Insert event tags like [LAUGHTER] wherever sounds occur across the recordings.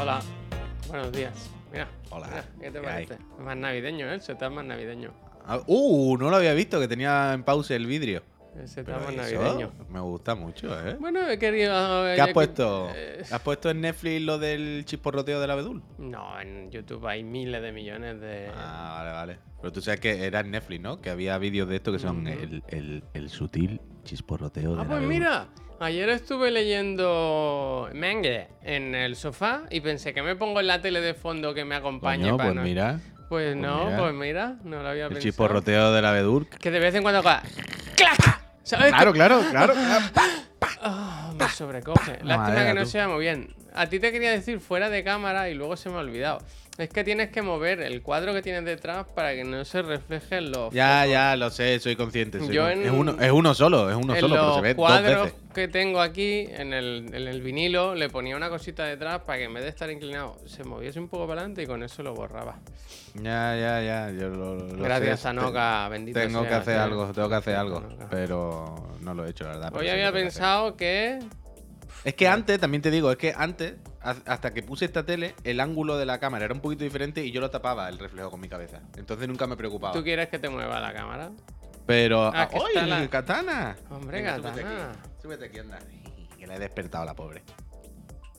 Hola, buenos días. Mira, Hola, mira, ¿qué te ¿qué hay? parece? Más navideño, ¿eh? El setup más navideño. Ah, Uh, no lo había visto, que tenía en pausa el vidrio. Pero más eso navideño. me gusta mucho, ¿eh? Bueno, he querido. ¿Qué has puesto? eh, ¿Has puesto en Netflix lo del chisporroteo del abedul? No, en YouTube hay miles de millones de. Ah, vale, vale. Pero tú sabes que era en Netflix, ¿no? Que había vídeos de esto que son el, el- el sutil chisporroteo Ah, del pues abedul. mira, ayer estuve leyendo manga en el sofá y pensé que me pongo en la tele de fondo que me acompañe Coño, para pues no- mira, Pues pues no, mira. pues mira, no lo había el pensado. chisporroteo del abedul. Que de vez en cuando haga ¡clac! ¿Sabes? Claro, claro, claro. [LAUGHS] Ah, me sobrecoge. Lástima Madre, que no tú. se muy bien. A ti te quería decir fuera de cámara y luego se me ha olvidado. Es que tienes que mover el cuadro que tienes detrás para que no se reflejen los. Ya, focos. ya, lo sé, soy consciente. soy Yo con- en- es, uno, es uno solo, es uno en solo, pero se ve dos cuadros veces. que tengo aquí, en el, en el vinilo, le ponía una cosita detrás para que en vez de estar inclinado se moviese un poco para adelante y con eso lo borraba. Ya, ya, ya. Yo lo, lo Gracias, sé. Tanoka, bendito Tengo que hacer algo, tengo que hacer algo. Pero no lo he hecho, la verdad. Hoy había que pensado que. Es que antes, también te digo, es que antes, ha- hasta que puse esta tele, el ángulo de la cámara era un poquito diferente y yo lo tapaba el reflejo con mi cabeza. Entonces nunca me preocupaba. ¿Tú quieres que te mueva la cámara? Pero. Ah, ah, que ¡Ay, está la- katana! Hombre, Venga, súbete katana. aquí, Súbete aquí, anda. [LAUGHS] Que la he despertado la pobre.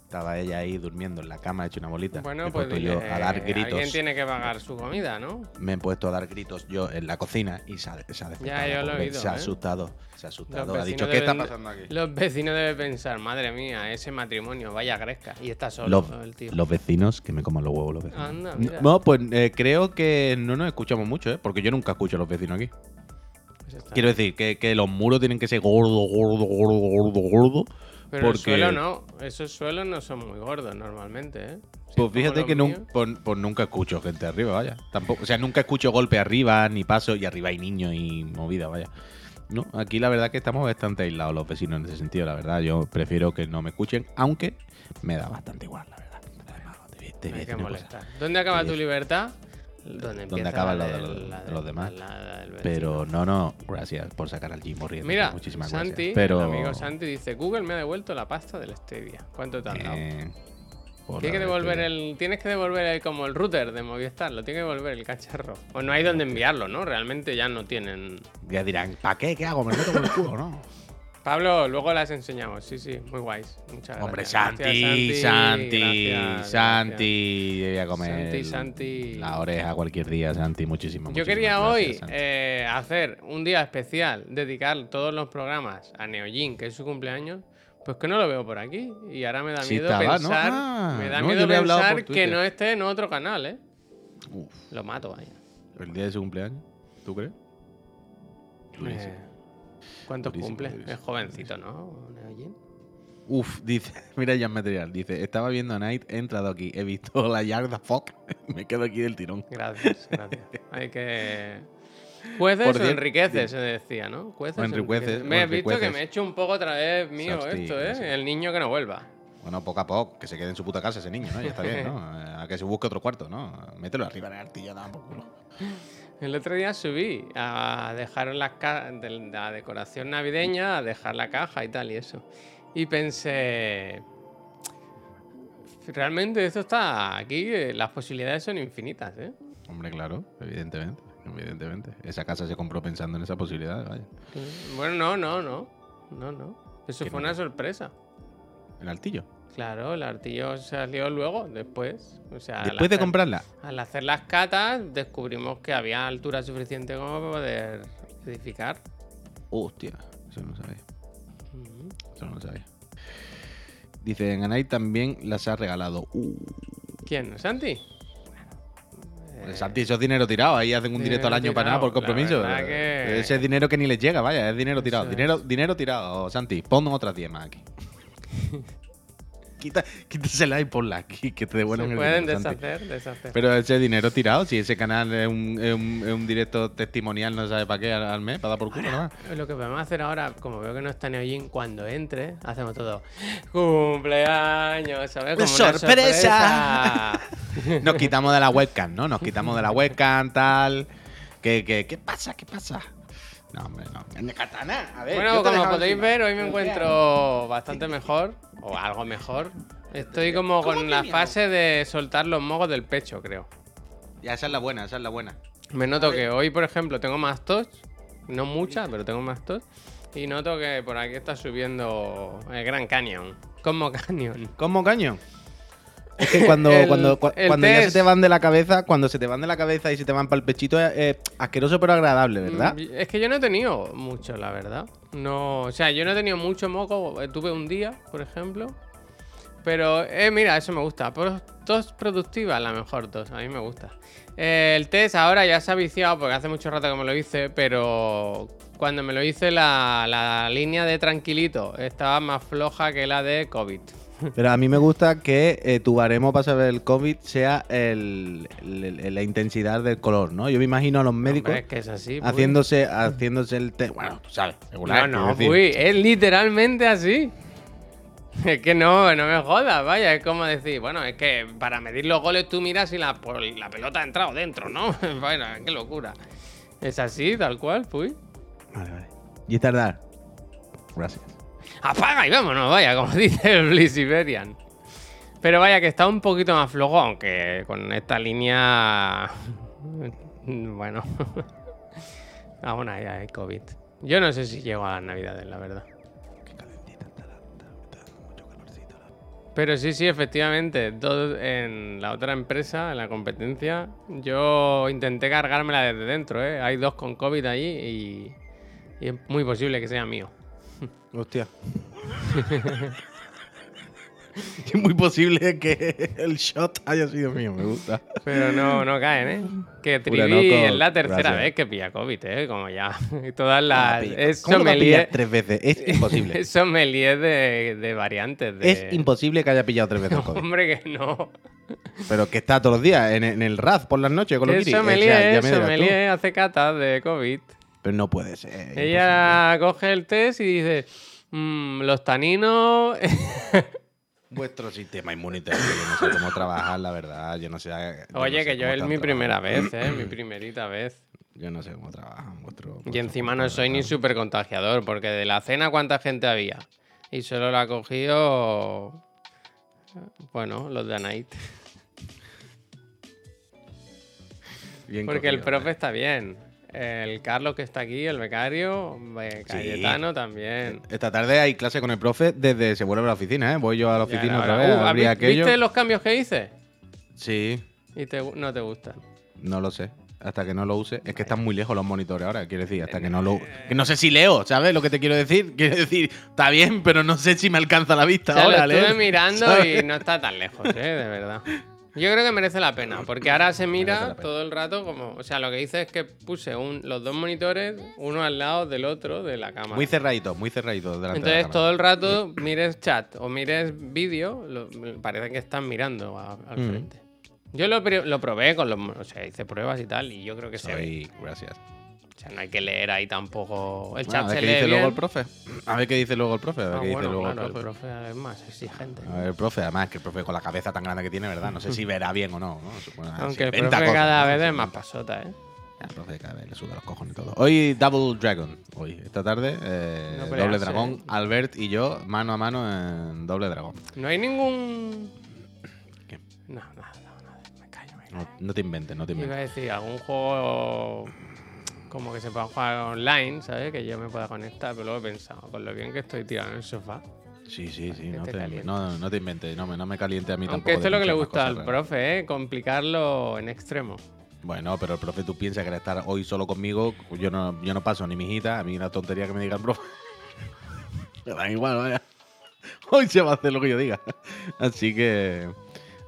Estaba ella ahí durmiendo en la cama, hecha una bolita. Bueno, me he pues puesto yo a dar alguien gritos. tiene que pagar su comida, ¿no? Me he puesto a dar gritos yo en la cocina y se ha, se ha despertado. yo lo he oído, Se ha ¿eh? asustado. Se ha asustado. Ha dicho, ¿qué está pasando aquí? Los vecinos deben pensar, madre mía, ese matrimonio, vaya gresca. Y está solo Los, el tío. los vecinos, que me coman los huevos los vecinos. Anda, mira. no, pues eh, creo que no nos escuchamos mucho, ¿eh? Porque yo nunca escucho a los vecinos aquí. Pues ya. Quiero decir que, que los muros tienen que ser gordo, gordo, gordo, gordo, gordo. Pero el porque- suelo no, esos suelos no son muy gordos normalmente, ¿eh? Si Pues es fíjate que nun- nunca escucho gente arriba, vaya. Tampoco, o sea, nunca escucho golpe arriba, ni paso, y arriba hay niños y movida, vaya. No, aquí la verdad que estamos bastante aislados los vecinos en ese sentido, la verdad. Yo prefiero que no me escuchen, aunque me da bastante igual, la verdad. Además, te te una cosa. molestar. ¿Dónde acaba Te tu libertad? Donde empieza acaba la lo de los- la de los demás. la-. Pero no, no, gracias por sacar al Jim riendo. Mira, muchísimas Santi, gracias. Pero, amigo Santi dice, Google me ha devuelto la pasta del Stevia. ¿Cuánto te han dado? eh, Tienes que devolver el, tienes que devolver el- como el router de Movistar, lo tiene que devolver el cacharro. O no hay donde enviarlo, ¿no? Realmente ya no tienen. Ya dirán, ¿para qué? ¿Qué hago? ¿Me lo meto por el culo no? [LAUGHS] Pablo, luego las enseñamos, sí, sí, muy guays. Muchas Hombre, gracias. Santi, Gracias, Santi, gracias, Santi. Voy a gracias. comer Santi, Santi. la oreja cualquier día, Santi. Muchísimas Yo quería gracias, hoy Santi. eh, hacer un día especial, dedicar todos los programas a Neojin, que es su cumpleaños. Pues que no lo veo por aquí. Y ahora me da Sí miedo estaba, ¿no? pensar, Ah, me da no, miedo yo pensar que no esté en otro canal, ¿eh? Uf, Lo mato, vaya. el día de su cumpleaños, ¿tú crees? Eh, ¿Cuántos Durísimo, cumple? durísimo, Es jovencito, ¿no? Neojin? Uf, dice, [LAUGHS] mira ya material, dice, estaba viendo a Night, he entrado aquí, he visto [LAUGHS] la Yarda Fuck, [LAUGHS] me quedo aquí del tirón. Gracias, gracias. Hay que. Jueces Por o enriqueces, se decía, ¿no? Jueces O enriqueces, Me has visto que enriqueces. me he hecho un poco otra vez mío esto, ¿eh? gracias. El niño que no vuelva. Bueno, poco a poco, que se quede en su puta casa ese niño, ¿no? Ya está bien, ¿no? Eh, A que se busque otro cuarto, ¿no? Mételo arriba en la artilla, dame por culo. El otro día subí a dejar de la decoración navideña, a dejar la caja y tal y eso. Y pensé, realmente esto está aquí, las posibilidades son infinitas, ¿eh? Hombre, claro, evidentemente, evidentemente. Esa casa se compró pensando en esa posibilidad, vaya. Bueno, no, no, no, no, no. Eso ¿Qué fue no? una sorpresa. El altillo. Claro, el artillo salió luego, después. O sea, Después de comprarla. Al hacer las catas, descubrimos que había altura suficiente como para poder edificar. Hostia, eso no sabía. Eso no lo sabía. Dice, en Anay también las ha regalado. Uh, ¿Quién? ¿Santi? pues, Santi, eso es dinero tirado. Ahí hacen un directo al año para nada por compromiso. que- Ese es dinero que ni les llega, vaya, es dinero tirado. Eso Dinero, es. dinero tirado, Santi. Pon otras 10 más aquí. [LAUGHS] Quita, quítasela y ponla aquí, que te devuelvan el pueden dinero, Santi. deshacer, deshacer. Pero ese dinero tirado, si ese canal es un, es un- es un directo testimonial, no sabe para qué al, al mes, para dar por culo, más. Lo que podemos hacer ahora, como veo que no está Neojin, cuando entre, hacemos todo. ¡Cumpleaños! ¿Sabes? Como una ¡Sorpresa! sorpresa. Nos quitamos de la webcam, ¿no? Nos quitamos de la webcam, tal. ¿Qué, qué, qué pasa? ¿Qué pasa? No, hombre, no. En katana, a ver. Bueno, como podéis encima. ver, hoy me encuentro bastante mejor, o algo mejor. Estoy como ¿Cómo con la fase de soltar los mogos del pecho, creo. Ya, esa es la buena, esa es la buena. Me noto que hoy, por ejemplo, tengo más tos. No mucha, pero tengo más tos. Y noto que por aquí está subiendo el Gran Canyon. Como Canyon. ¿Cómo caño? Es que cuando, El- cuando, cu- el cuando ya se te van de la cabeza, cuando se te van de la cabeza y se te van para el pechito, es asqueroso pero agradable, ¿verdad? Mm, Es que yo no he tenido mucho, la verdad. No, o sea, yo no he tenido mucho moco. eh, Tuve un día, por ejemplo. Pero, eh, mira, eso me gusta. Pro- tos productiva, la mejor tos. A mí me gusta. Eh, el test ahora ya se ha viciado porque hace mucho rato que me lo hice, pero cuando me lo hice la, la línea de tranquilito estaba más floja que la de COVID. Pero a mí me gusta que eh, tu baremo para saber el COVID sea el- la intensidad del color, ¿no? Yo me imagino a los médicos Hombre, es que es así. haciéndose, haciéndose el test. Bueno, tú sabes, regular. No, no, fui. Es literalmente así. [LAUGHS] Es que no, no me jodas, vaya. Es como decir, bueno, es que para medir los goles tú miras si la, la pelota ha entrado dentro, ¿no? [LAUGHS] bueno, qué locura. Es así, tal cual, fui. Vale, vale. Y tardar. Gracias. Apaga y vámonos, vaya, como [LAUGHS] dice el Blissiberian. Pero vaya, que está un poquito más flojo, aunque con esta línea. [LAUGHS] Bueno. [LAUGHS] Aún hay, hay COVID. Yo no sé si llego a las navidades, la verdad. Qué calentita está, calorcito. Pero sí, sí, efectivamente. todo- en la otra empresa, en la competencia, yo intenté cargármela desde dentro, ¿eh? Hay dos con COVID allí y, y es muy posible que sea mío. Hostia. [LAUGHS] es muy posible que el shot haya sido mío, me gusta. Pero no, no caen, ¿eh? Que Trivi es la tercera gracias. vez que pilla COVID, ¿eh? Como ya. Y [LAUGHS] todas las. Es ¿Cómo lo va a pillar sommelier, tres veces? Es [LAUGHS] imposible. es sommelier de, de variantes. De... Es imposible que haya pillado tres veces COVID. Hombre, que no. Pero que está todos los días en, en el RAZ por las noches con los Es guiris. O sea, sommelier, sommelier, hace catas de COVID. Pero no puede ser. Ella coge el test y dice: "Mm, Los taninos. [LAUGHS] Vuestro sistema inmunitario, yo no sé cómo trabajar, la verdad. Yo no sé. yo no Oye, sé que yo es mi primera vez, ¿eh? Mi primerita vez. Yo no sé cómo trabajan vuestro. Y encima no soy ni súper contagiador, porque de la cena, ¿cuánta gente había? Y solo la ha cogido. Bueno, los de Night. Bien Porque el profe ¿eh? está bien. El Carlos que está aquí, el becario, eh, Cayetano también. Esta tarde hay clase con el profe desde se vuelve a la oficina, ¿eh? Voy yo a la oficina otra vez, Uh, abrí ¿vi- aquello. ¿Viste los cambios que hice? Sí, Y te, no te gustan. no lo sé. Hasta que no lo use. Es que están muy lejos los monitores ahora, quiero decir, hasta que no lo. Que no sé si leo, ¿sabes lo que te quiero decir? [LAUGHS] Quiero decir, está bien, pero no sé si me alcanza la vista O sea, ahora, lo estuve mirando ¿sabes? y no está tan lejos, ¿eh? De verdad. [LAUGHS] Yo creo que merece la pena, porque ahora se mira todo el rato como... O sea, lo que hice es que puse un- los dos monitores, uno al lado del otro de la cámara. Muy cerradito, muy cerradito delante de la Entonces todo el rato mires chat o mires vídeo, lo- parece que están mirando a- al Mm. frente. Yo lo, lo probé con los... O sea, hice pruebas y tal, y yo creo que se ve. Soy... Gracias. O sea, no hay que leer ahí tampoco... El Bueno, chat a ver se qué lee dice bien. luego el profe. A ver qué dice luego el profe. A ver Ah, qué dice luego claro, el profe. profe es más exigente. A ver, el profe, además, que el profe con la cabeza tan grande que tiene, ¿verdad? No sé si [LAUGHS] verá bien o no. ¿no? Se Aunque el profe cosas, cada vez es más pasota, ¿eh? El profe cada vez le suda los cojones y todo. Hoy Double Dragon. Hoy, esta tarde, eh, No Doble Dragón. ¿eh? Albert y yo, mano a mano en Doble Dragón. No hay ningún. ¿Qué? No, nada, no, nada. Me callo, me callo. No, te inventes, no te Iba a inventes. decir, algún juego como que se pueda jugar online, ¿sabes? Que yo me pueda conectar, pero luego he pensado, con lo bien que estoy tirado en el sofá. Sí, sí, sí. No te no, no te inventes. No me, no me caliente a mí tampoco. Aunque esto es lo que le gusta al cosas, profe, ¿eh? Complicarlo en extremo. Bueno, pero el profe, tú piensas que al estar hoy solo conmigo, yo no, yo no paso ni mi hijita, a mí una tontería que me diga el profe. [LAUGHS] Me da igual, vaya. Hoy se va a hacer lo que yo diga. [LAUGHS] Así que.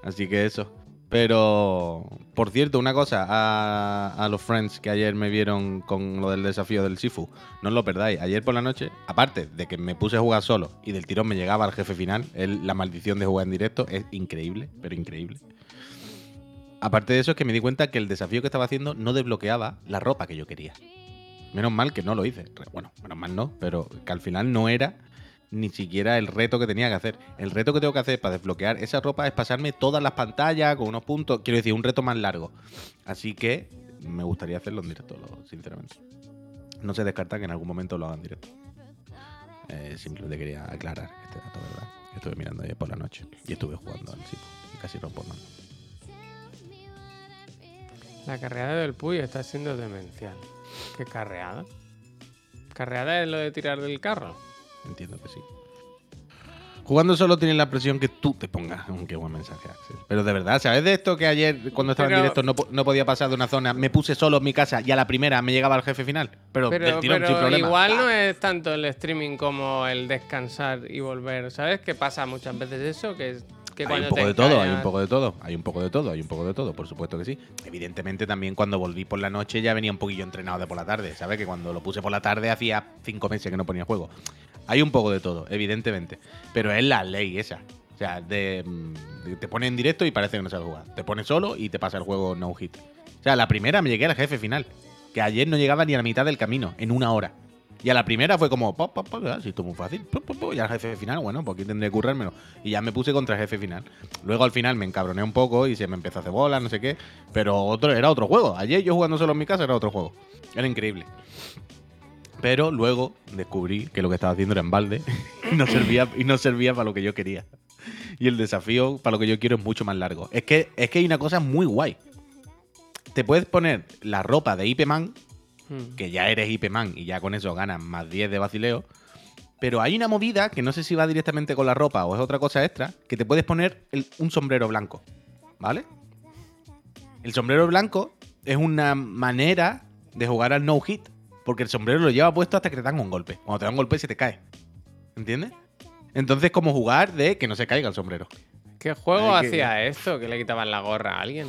Así que eso. Pero. Por cierto, una cosa a, los friends que ayer me vieron con lo del desafío del Sifu. No os lo perdáis. Ayer por la noche, aparte de que me puse a jugar solo y del tirón me llegaba al jefe final, el- la maldición de jugar en directo es increíble, pero increíble. Aparte de eso, es que me di cuenta que el desafío que estaba haciendo no desbloqueaba la ropa que yo quería. Menos mal que no lo hice. Bueno, menos mal no, pero que al final no era ni siquiera el reto que tenía que hacer. El reto que tengo que hacer para desbloquear esa ropa es pasarme todas las pantallas con unos puntos. Quiero decir, un reto más largo. Así que me gustaría hacerlo en directo, sinceramente. No se descarta que en algún momento lo haga en directo. Eh, simplemente quería aclarar este dato, ¿verdad? Estuve mirando ayer por la noche y estuve jugando al y casi rompo mano. La carreada del Puy está siendo demencial. ¿Qué carreada? ¿Carreada es lo de tirar del carro? Entiendo que sí. Jugando solo tienes la presión que tú te pongas. Aunque buen mensaje, Axel. Pero de verdad, ¿sabes de esto que ayer, cuando estaba Pero- en directo, no, no podía pasar de una zona? Me puse solo en mi casa y a la primera me llegaba el jefe final. Pero, del Pero, tirón, pero sin problema. igual no es tanto el streaming como el descansar y volver. ¿Sabes? Que pasa muchas veces eso, que, es- Hay un poco de todo, hay un poco de todo, hay un poco de todo, hay un poco de todo, por supuesto que sí. Evidentemente también cuando volví por la noche ya venía un poquillo entrenado de por la tarde, ¿sabes? Que cuando lo puse por la tarde hacía cinco meses que no ponía juego. Hay un poco de todo, evidentemente, pero es la ley esa. O sea, de, mm, te pone en directo y parece que no sabes jugar. Te pone solo y te pasa el juego no hit. O sea, la primera me llegué al jefe final, que ayer no llegaba ni a la mitad del camino, en una hora. Y a la primera fue como, pop, pop, pop, ah, si esto es muy fácil. pop, pop, pop, y al jefe final, bueno, pues aquí tendré que currármelo. Y ya me puse contra el jefe final. Luego al final me encabroné un poco y se me empezó a hacer bola, no sé qué. Pero otro, era otro juego. Ayer yo jugando solo en mi casa era otro juego. Era increíble. Pero luego descubrí que lo que estaba haciendo era en balde y no servía, y no servía para lo que yo quería. Y el desafío para lo que yo quiero es mucho más largo. Es que, es que hay una cosa muy guay. Te puedes poner la ropa de IP Man Hmm. que ya eres IP Man y ya con eso ganas más 10 de vacileo. Pero hay una movida que no sé si va directamente con la ropa o es otra cosa extra, que te puedes poner el- un sombrero blanco. ¿Vale? El sombrero blanco es una manera de jugar al no hit. Porque el sombrero lo lleva puesto hasta que te dan un golpe. Cuando te dan un golpe se te cae. ¿Entiendes? Entonces, como jugar de que no se caiga el sombrero. ¿Qué juego que- hacía esto? Que le quitaban la gorra a alguien.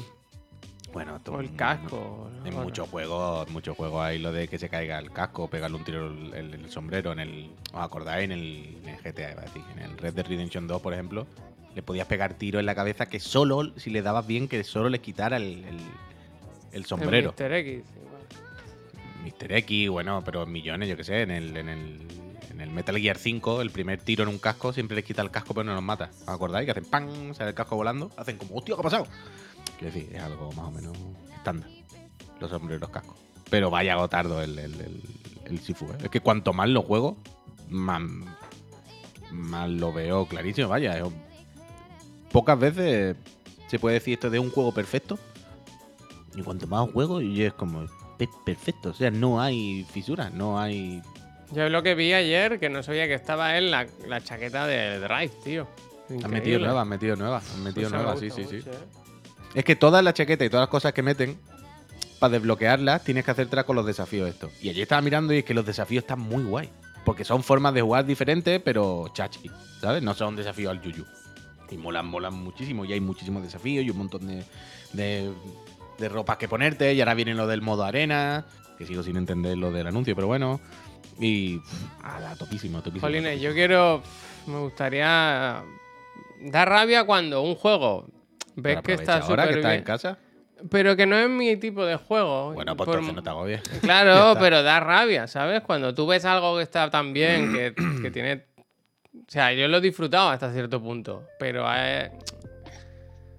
Bueno, esto- O el casco. En muchos juegos, muchos juegos hay lo de que se caiga el casco, pegarle un tiro el, el- el sombrero en el. ¿Os acordáis? En el, en el GTA, iba a decir, en el Red Dead Redemption 2, por ejemplo, le podías pegar tiro en la cabeza que solo, si le dabas bien, que solo le quitara el, el- sombrero. X. Mr. X, bueno, pero millones, yo que sé, en el, en el, en el Metal Gear 5, el primer tiro en un casco siempre les quita el casco pero no los mata. ¿Os acordáis? Que hacen ¡pam! sale el casco volando, hacen como ¡hostia, qué ha pasado! Quiero decir, es algo más o menos estándar, los sombreros cascos. Pero vaya gotardo el, el, el, el Sifu, ¿eh? Es que cuanto más lo juego, más, más lo veo clarísimo, vaya. Pocas veces se puede decir esto de un juego perfecto. Y cuanto más juego, y es como, es perfecto. O sea, no hay fisuras, no hay. Yo lo que vi ayer, que no sabía que estaba en la, la chaqueta de Drive, tío. Han metido nuevas, han metido nuevas, han metido me nuevas, sí, sí, sí. ¿eh? Es que todas las chaquetas y todas las cosas que meten, para desbloquearlas, tienes que hacértelas con los desafíos estos. Y ayer estaba mirando y es que los desafíos están muy guay. Porque son formas de jugar diferentes, pero chachi, ¿sabes? No son desafíos al yuyu. Y molan, molan muchísimo. Y hay muchísimos desafíos y un montón de, de, de ropas que ponerte. Y ahora viene lo del modo arena, que sigo sin entender lo del anuncio, pero bueno. Y. ala, topísimo, topísimo. Jolines, yo quiero. Me gustaría. dar rabia cuando un juego ves Pero que está ahora que súper estás en casa. Pero que no es mi tipo de juego. Bueno, pues Por- no te agobies. [LAUGHS] Claro, [LAUGHS] pero da rabia, ¿sabes? Cuando tú ves algo que está tan bien, que, que tiene... O sea, yo lo he disfrutado hasta cierto punto, pero... eh,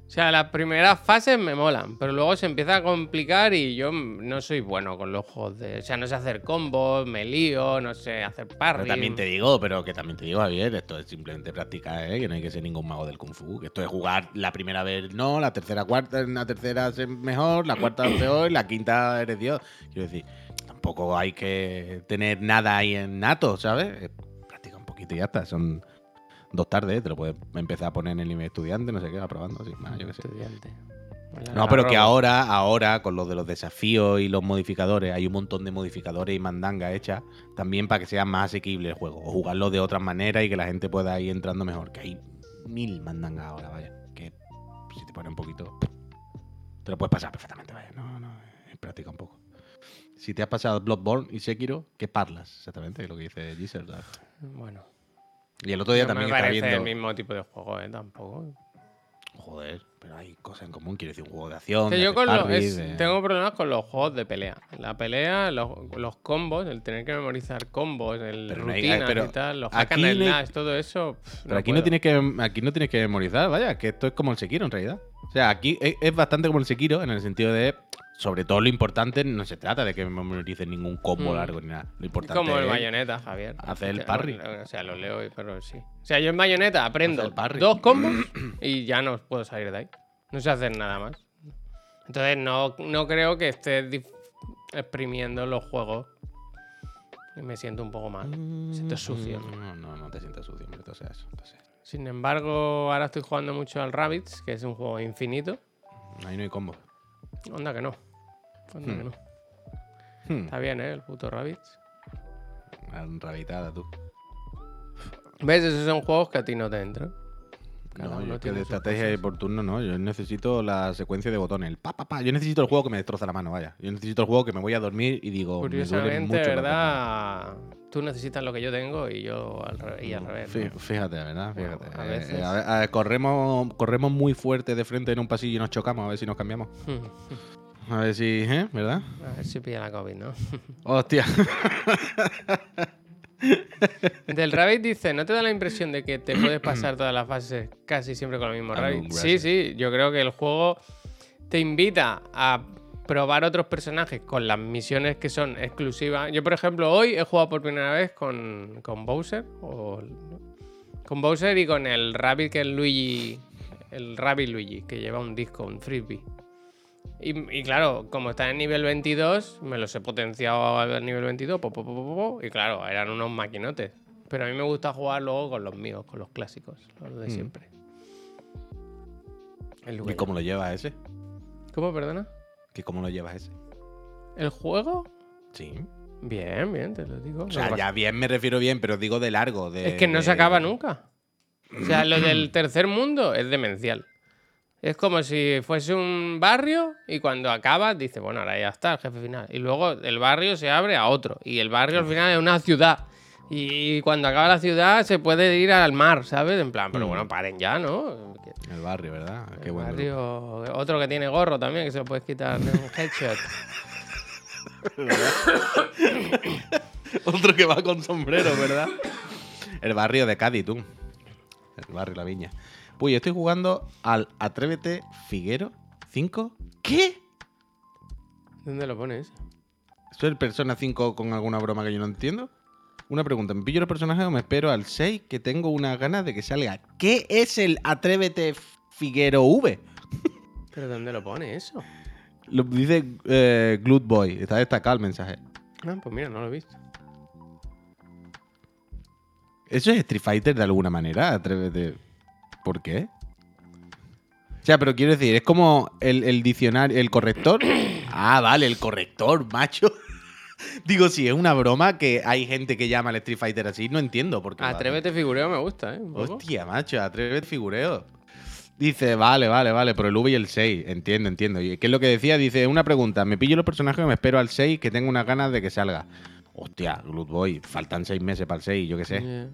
O sea, las primeras fases me molan, pero luego se empieza a complicar y yo no soy bueno con los juegos de... O sea, no sé hacer combos, me lío, no sé hacer Pero parry. también te digo, pero que también te digo, Javier, esto es simplemente practicar, ¿eh? que no hay que ser ningún mago del Kung Fu. Que esto es jugar la primera vez no, la tercera, cuarta, la tercera es mejor, la cuarta es peor, la quinta eres Dios. Quiero decir, tampoco hay que tener nada ahí en nato, ¿sabes? Practica un poquito y ya está. Son dos tardes, te lo puedes empezar a poner en el nivel estudiante, no sé qué, va probando, así, más, yo qué sé. Estudiante. No, pero que ahora, ahora, con lo de los desafíos y los modificadores, hay un montón de modificadores y mandangas hechas también para que sea más asequible el juego. O jugarlo de otras maneras y que la gente pueda ir entrando mejor. Que hay mil mandangas ahora, vaya. Que si te pone un poquito. Te lo puedes pasar perfectamente, vaya. No, no, es práctica un poco. Si te has pasado Bloodborne y Sekiro, ¿qué parlas? Exactamente, lo que dice. ¿sabes? Bueno, Y el otro día no también me estaba parece viendo. el mismo tipo de juego, ¿eh? Tampoco. Joder, pero hay cosas en común. Quiero decir, un juego de acción. Que de yo con es- de- tengo problemas con los juegos de pelea. La pelea, los, los combos, el tener que memorizar combos, el Pero no hay- rutinas pero y tal, los hack and slash, todo eso. pff, Pero aquí, no tienes que, aquí no tienes que memorizar, vaya, que esto es como el Sekiro en realidad. O sea, aquí es, es bastante como el Sekiro en el sentido de sobre todo lo importante no se trata de que me memoricen ningún combo Mm. largo ni nada. Lo Es importante como el es bayoneta, Javier. hacer el parry. O sea, lo leo, y- pero sí. O sea, yo en bayoneta aprendo Hacer el parry. dos combos [CLEARS THROAT] y ya no puedo salir de ahí. No sé hacer nada más. Entonces no, no creo que estés dif- exprimiendo los juegos. Me siento un poco mal. Me siento sucio. No, no, no te sientas sucio, hombre, entonces eso. entonces. Sin embargo, ahora estoy jugando mucho al Rabbids, que es un juego infinito. Ahí no hay combo. Onda que no. Que Hmm. no. Hmm, Está bien, ¿eh? El puto Rabbids. rabitada tú. ¿Ves? Esos son juegos que a ti no te entran. Cada No, yo es que de estrategia y por turno no. Yo necesito la secuencia de botones. El pa, pa, pa. Yo necesito el juego que me destroza la mano, vaya. Yo necesito el juego que me voy a dormir y digo. me Curiosamente, mucho las ¿verdad? Tú necesitas lo que yo tengo y yo al, re- y al piernas. revés. Fí- ¿no? Fíjate, ¿verdad? Bueno, Fíjate. a Eh, veces- eh, a ver, a ver, corremos, corremos muy fuerte de frente en un pasillo y nos chocamos, a ver si nos cambiamos. [LAUGHS] A ver si, ¿eh? ¿Verdad? A ver si pilla la COVID, ¿no? [LAUGHS] Hostia. [LAUGHS] Del Rabbit dice, ¿no te da la impresión de que te puedes pasar todas las fases casi siempre con el mismo Ah, Rabbit? Sí, sí, yo creo que el juego te invita a probar otros personajes con las misiones que son exclusivas. Yo, por ejemplo, hoy he jugado por primera vez con, con Bowser, o, con Bowser y con el Rabbit que es Luigi, el Rabbit Luigi, que lleva un disco, un frisbee. Y, y claro, como está en nivel 22, me los he potenciado al nivel 22, po, po, po, po, po, y claro, eran unos maquinotes. Pero a mí me gusta jugar luego con los míos, con los clásicos, los de Mm. siempre. ¿Y cómo lo llevas ese? ¿Cómo, perdona? ¿Que ¿Cómo lo llevas ese? ¿El juego? Sí. Bien, bien, te lo digo. O sea, ya bien me refiero bien, pero digo de largo. De, Es que no se acaba nunca. O sea, lo del [CLEARS THROAT] tercer mundo es demencial. Es como si fuese un barrio y cuando acabas dices, bueno, ahora ya está el jefe final. Y luego el barrio se abre a otro. Y el barrio al final es una ciudad. Y cuando acaba la ciudad se puede ir al mar, ¿sabes? En plan, pero Mm. bueno, paren ya, ¿no? El barrio, ¿verdad? Qué el bueno. barrio... Otro que tiene gorro también, que se lo puedes quitar de un headshot. [LAUGHS] Otro que va con sombrero, ¿verdad? El barrio de Cádiz, tú. El barrio La Viña. Pues yo estoy jugando al Atrévete Figuero 5. ¿Qué? ¿Dónde lo pones? ¿Eso es el Persona 5 con alguna broma que yo no entiendo? Una pregunta, ¿me pillo los personajes o me espero al 6 que tengo unas ganas de que salga? ¿Qué es el Atrévete Figuero V? [LAUGHS] ¿Pero dónde lo pone eso? Lo dice eh, Glut Boy, está destacado el mensaje. Ah, pues mira, no lo he visto. ¿Eso es Street Fighter de alguna manera? Atrévete. ¿Por qué? O sea, pero quiero decir, es como el, el diccionario, el corrector. [COUGHS] Ah, vale, el corrector, macho. [LAUGHS] Digo, si es una broma que hay gente que llama al Street Fighter así, no entiendo por qué. Atrévete figureo me gusta, ¿eh? Hostia, macho, atrévete figureo. Dice, vale, vale, vale, pero el V y el 6, entiendo, entiendo. ¿Y qué es lo que decía? Dice, una pregunta, me pillo los personajes me espero al 6 que tengo unas ganas de que salga. Hostia, Glut Boy, faltan 6 meses para el 6, yo qué sé. Yeah.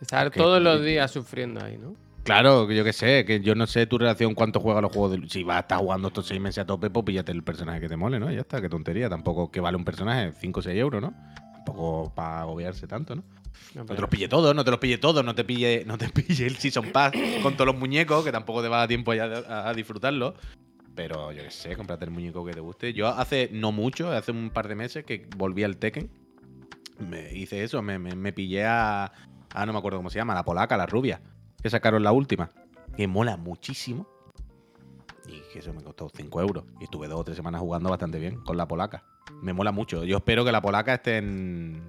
Estar todos los días sufriendo ahí, ¿no? Claro, yo qué sé, que yo no sé tu relación cuánto juegas los juegos de Si vas a estar jugando estos 6 meses a tope, pues píllate el personaje que te mole, ¿no? Ya está, qué tontería. Tampoco que vale un personaje 5 o 6 euros, ¿no? Tampoco para agobiarse tanto, ¿no? No, No te los pille todos, no te los pille todos, no te pille, no te pille el Season Pass con todos los muñecos, que tampoco te va a dar tiempo ya a, a disfrutarlo. Pero yo qué sé, cómprate el muñeco que te guste. Yo hace no mucho, hace un par de meses que volví al Tekken, me hice eso, me, me- me pillé a, a, no me acuerdo cómo se llama, la polaca, la rubia, que sacaron la última, que mola muchísimo. Y que eso me costó 5 euros. Y estuve dos o tres semanas jugando bastante bien con la polaca. Me mola mucho. Yo espero que la polaca esté en.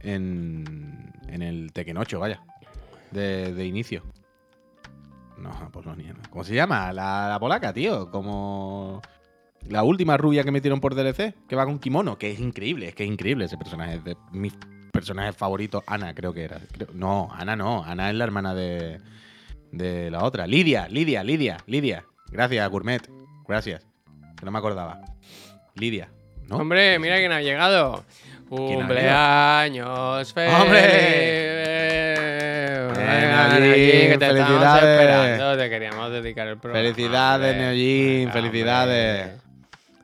en. en el Tekken 8, vaya. De, de inicio. No, Apolonia, no. ¿Cómo se llama? La, la polaca, tío. Como. La última rubia que metieron por DLC, que va con kimono, que es increíble, es que es increíble ese personaje. Es de personajes favoritos. Ana, creo que era. Creo- no, Ana no. Ana es la hermana de. de la otra. Lidia, Lidia, Lidia, Lidia. Gracias, Gourmet. Gracias. Que no me acordaba. Lidia. ¿No? Hombre, mira quién ha llegado. Cumpleaños feliz. ¡Hombre! Que te felicidades. esperando. Te queríamos dedicar el programa. Felicidades. Neojin, felicidades.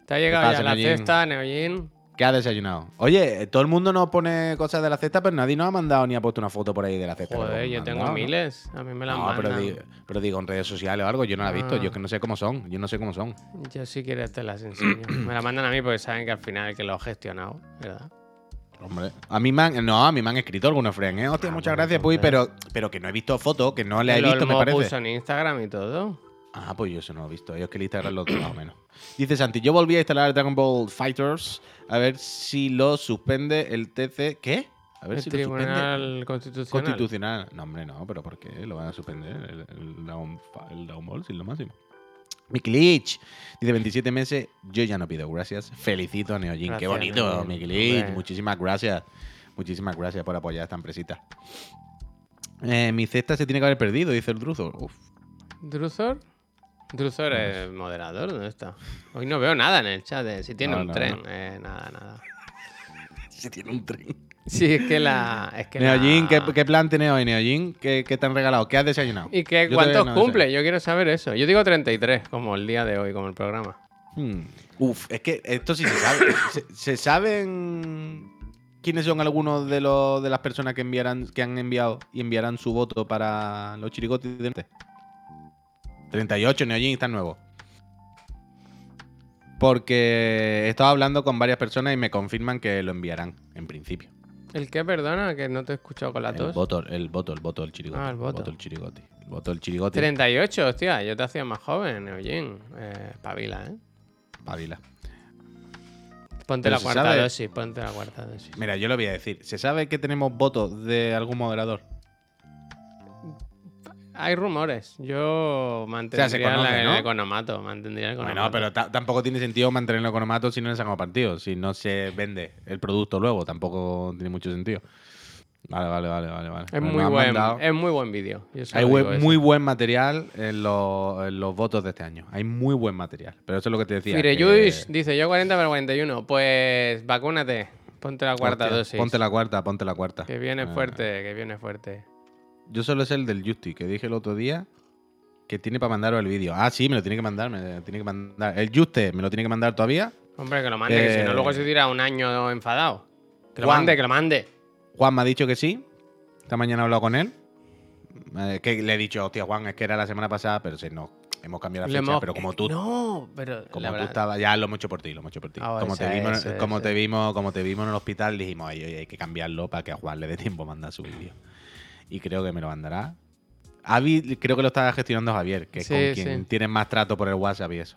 Te ha llegado ¿Qué ya pasa, la cesta, Neojin. ¿Qué ¿Qué has desayunado? Oye, todo el mundo nos pone cosas de la cesta, pero nadie nos ha mandado ni ha puesto una foto por ahí de la cesta. Joder, yo han tengo ¿no? miles. A mí me las No, pero mandan. digo, pero digo en redes sociales o algo, yo no la he visto, Ah. yo es que no sé cómo son, yo no sé cómo son. Yo si quieres te las enseño. [CLEARS THROAT] me las mandan a mí porque saben que al final el que lo ha gestionado, ¿verdad? Hombre, a mí me han, no, a mí me han escrito algunos friends, ¿eh? Hostia, Ah, muchas gracias, Puy, entonces- pero, pero que no he visto fotos, que no le he visto, me parece. puso en Instagram y todo. Ah, pues yo eso no lo he visto. Yo es que el Instagram lo tengo más o menos. Dice Santi, yo volví a instalar Dragon Ball Fighters a ver si lo suspende el TC. ¿Qué? A ver el si lo suspende. Tribunal Constitucional. Constitucional. No, hombre, no, pero ¿por qué lo van a suspender? El, el Fa- el Ball, si es lo máximo. Mikilich dice 27 meses, yo ya no pido gracias. Felicito a Neojin. Qué bonito. Hombre. Muchísimas gracias. Muchísimas gracias por apoyar a esta empresita. Eh, mi cesta se tiene que haber perdido, dice el Druzo. Uf. ¿Druzor? Druzor es moderador, ¿dónde está? Hoy no veo nada en el chat. de si tiene No, un no, tren. no. Eh, nada, nada. [LAUGHS] Se tiene un tren. Sí, es que la. Es que Neojin, la- ¿qué, ¿qué plan tienes hoy, Neojin? ¿Qué, ¿Qué te han regalado? ¿Qué has desayunado? ¿Y qué, Yo cuántos cumple? Yo quiero saber eso. Yo digo 33, como el día de hoy, como el programa. Hmm. Uf, es que esto sí se sabe. ¿Se, se saben quiénes son algunos de los de las personas que enviarán, que han enviado y enviarán su voto para los chirigotis de este? 38, Neojin está nuevo. Porque he estado hablando con varias personas y me confirman que lo enviarán, en principio. ¿El qué, perdona? Que no te he escuchado con la El tos. voto, el voto, el voto del chirigoti. Ah, el voto. del chirigoti. El voto del chirigoti. 38, hostia. Yo te hacía más joven, Eugene. Eh, pavila, ¿eh? Pavila. Ponte Pero la cuarta sabe- dosis, ponte la cuarta dosis. Mira, yo lo voy a decir. ¿Se sabe que tenemos votos de algún moderador? Hay rumores. Yo mantendría se conoce, la, ¿no? el economato. Mantendría el economato. Bueno, pero ta- tampoco tiene sentido mantenerlo economato si no le sacamos partido. Si no se vende el producto luego, tampoco tiene mucho sentido. Vale, vale, vale, vale. vale. Es muy, buen, es muy buen vídeo. Hay buen- muy buen material en los, en los votos de este año. Hay muy buen material. Pero eso es lo que te decía. que- Fireyuis dice, yo 40 pero 41. Pues vacúnate. Ponte la cuarta Hostia, dosis. Ponte la cuarta, ponte la cuarta. Que viene Ah. fuerte, que viene fuerte. Yo solo sé el del Justy, que dije el otro día que tiene para mandaros el vídeo. Ah, sí, me lo tiene que mandar, me lo tiene que mandar. El Juste me lo tiene que mandar todavía. Hombre, que lo mande, que si no Eh, luego se tira un año enfadado. Que lo Juan. mande, que lo mande. Juan me ha dicho que sí. Esta mañana he hablado con él. Eh, que le he dicho, hostia, Juan, es que era la semana pasada, pero si no, hemos cambiado la Le fecha. hemos- Pero como tú, No, pero. como tú estabas, ya lo hemos hecho por ti, lo hemos hecho por ti. Ah, como ese, te vimos, ese, como ese. te vimos, como te vimos en el hospital, dijimos, oye, oye, hay que cambiarlo para que a Juan le dé tiempo a mandar su vídeo. Y creo que me lo mandará. Avi, creo que lo está gestionando Javier, que es Sí, con quien sí. tiene más trato por el WhatsApp y eso.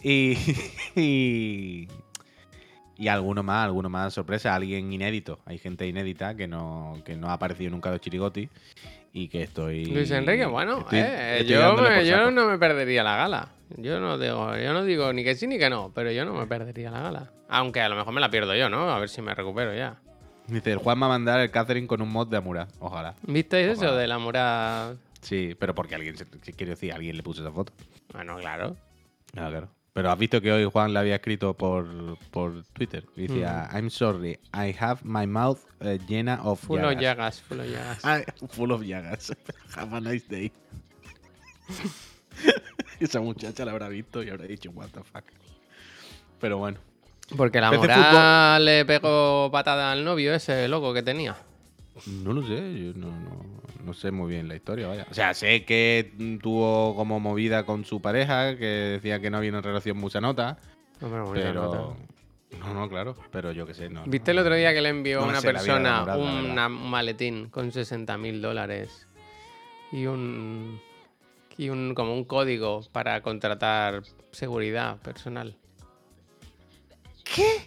Y, [LAUGHS] y, y alguno más, alguno más sorpresa, alguien inédito. Hay gente inédita que no, que no ha aparecido nunca en los chirigoti y que estoy. Luis Enrique, bueno, estoy- eh, estoy yo, me- yo no me perdería la gala. Yo no digo, yo no digo ni que sí ni que no, pero yo no me perdería la gala. Aunque a lo mejor me la pierdo yo, ¿no? A ver si me recupero ya. Dice, el Juan va a mandar el Catherine con un mod de Amura. Ojalá. ¿Visteis eso de la mora? Sí, pero porque alguien, se- quiero decir, alguien le puso esa foto. Bueno, claro. Claro, claro. Pero has visto que hoy Juan le había escrito por, por Twitter. Decía, I'm sorry, I have my mouth eh, llena of Full of llagas. llagas, full of llagas. [LAUGHS] Ah, full of llagas. [LAUGHS] have a nice day. [LAUGHS] Esa muchacha la habrá visto y habrá dicho, what the fuck. Pero bueno. Porque la de mora le pegó patada al novio ese loco que tenía. No lo sé, yo no, no, no sé muy bien la historia, vaya. O sea, sé que tuvo como movida con su pareja, que decía que no había una relación mucha nota, bonita nota. pero... No, no, claro, pero yo qué sé, no. ¿Viste el otro día que le envió No a una persona una- un maletín con 60 mil dólares y un, y un como un código para contratar seguridad personal? ¿Qué?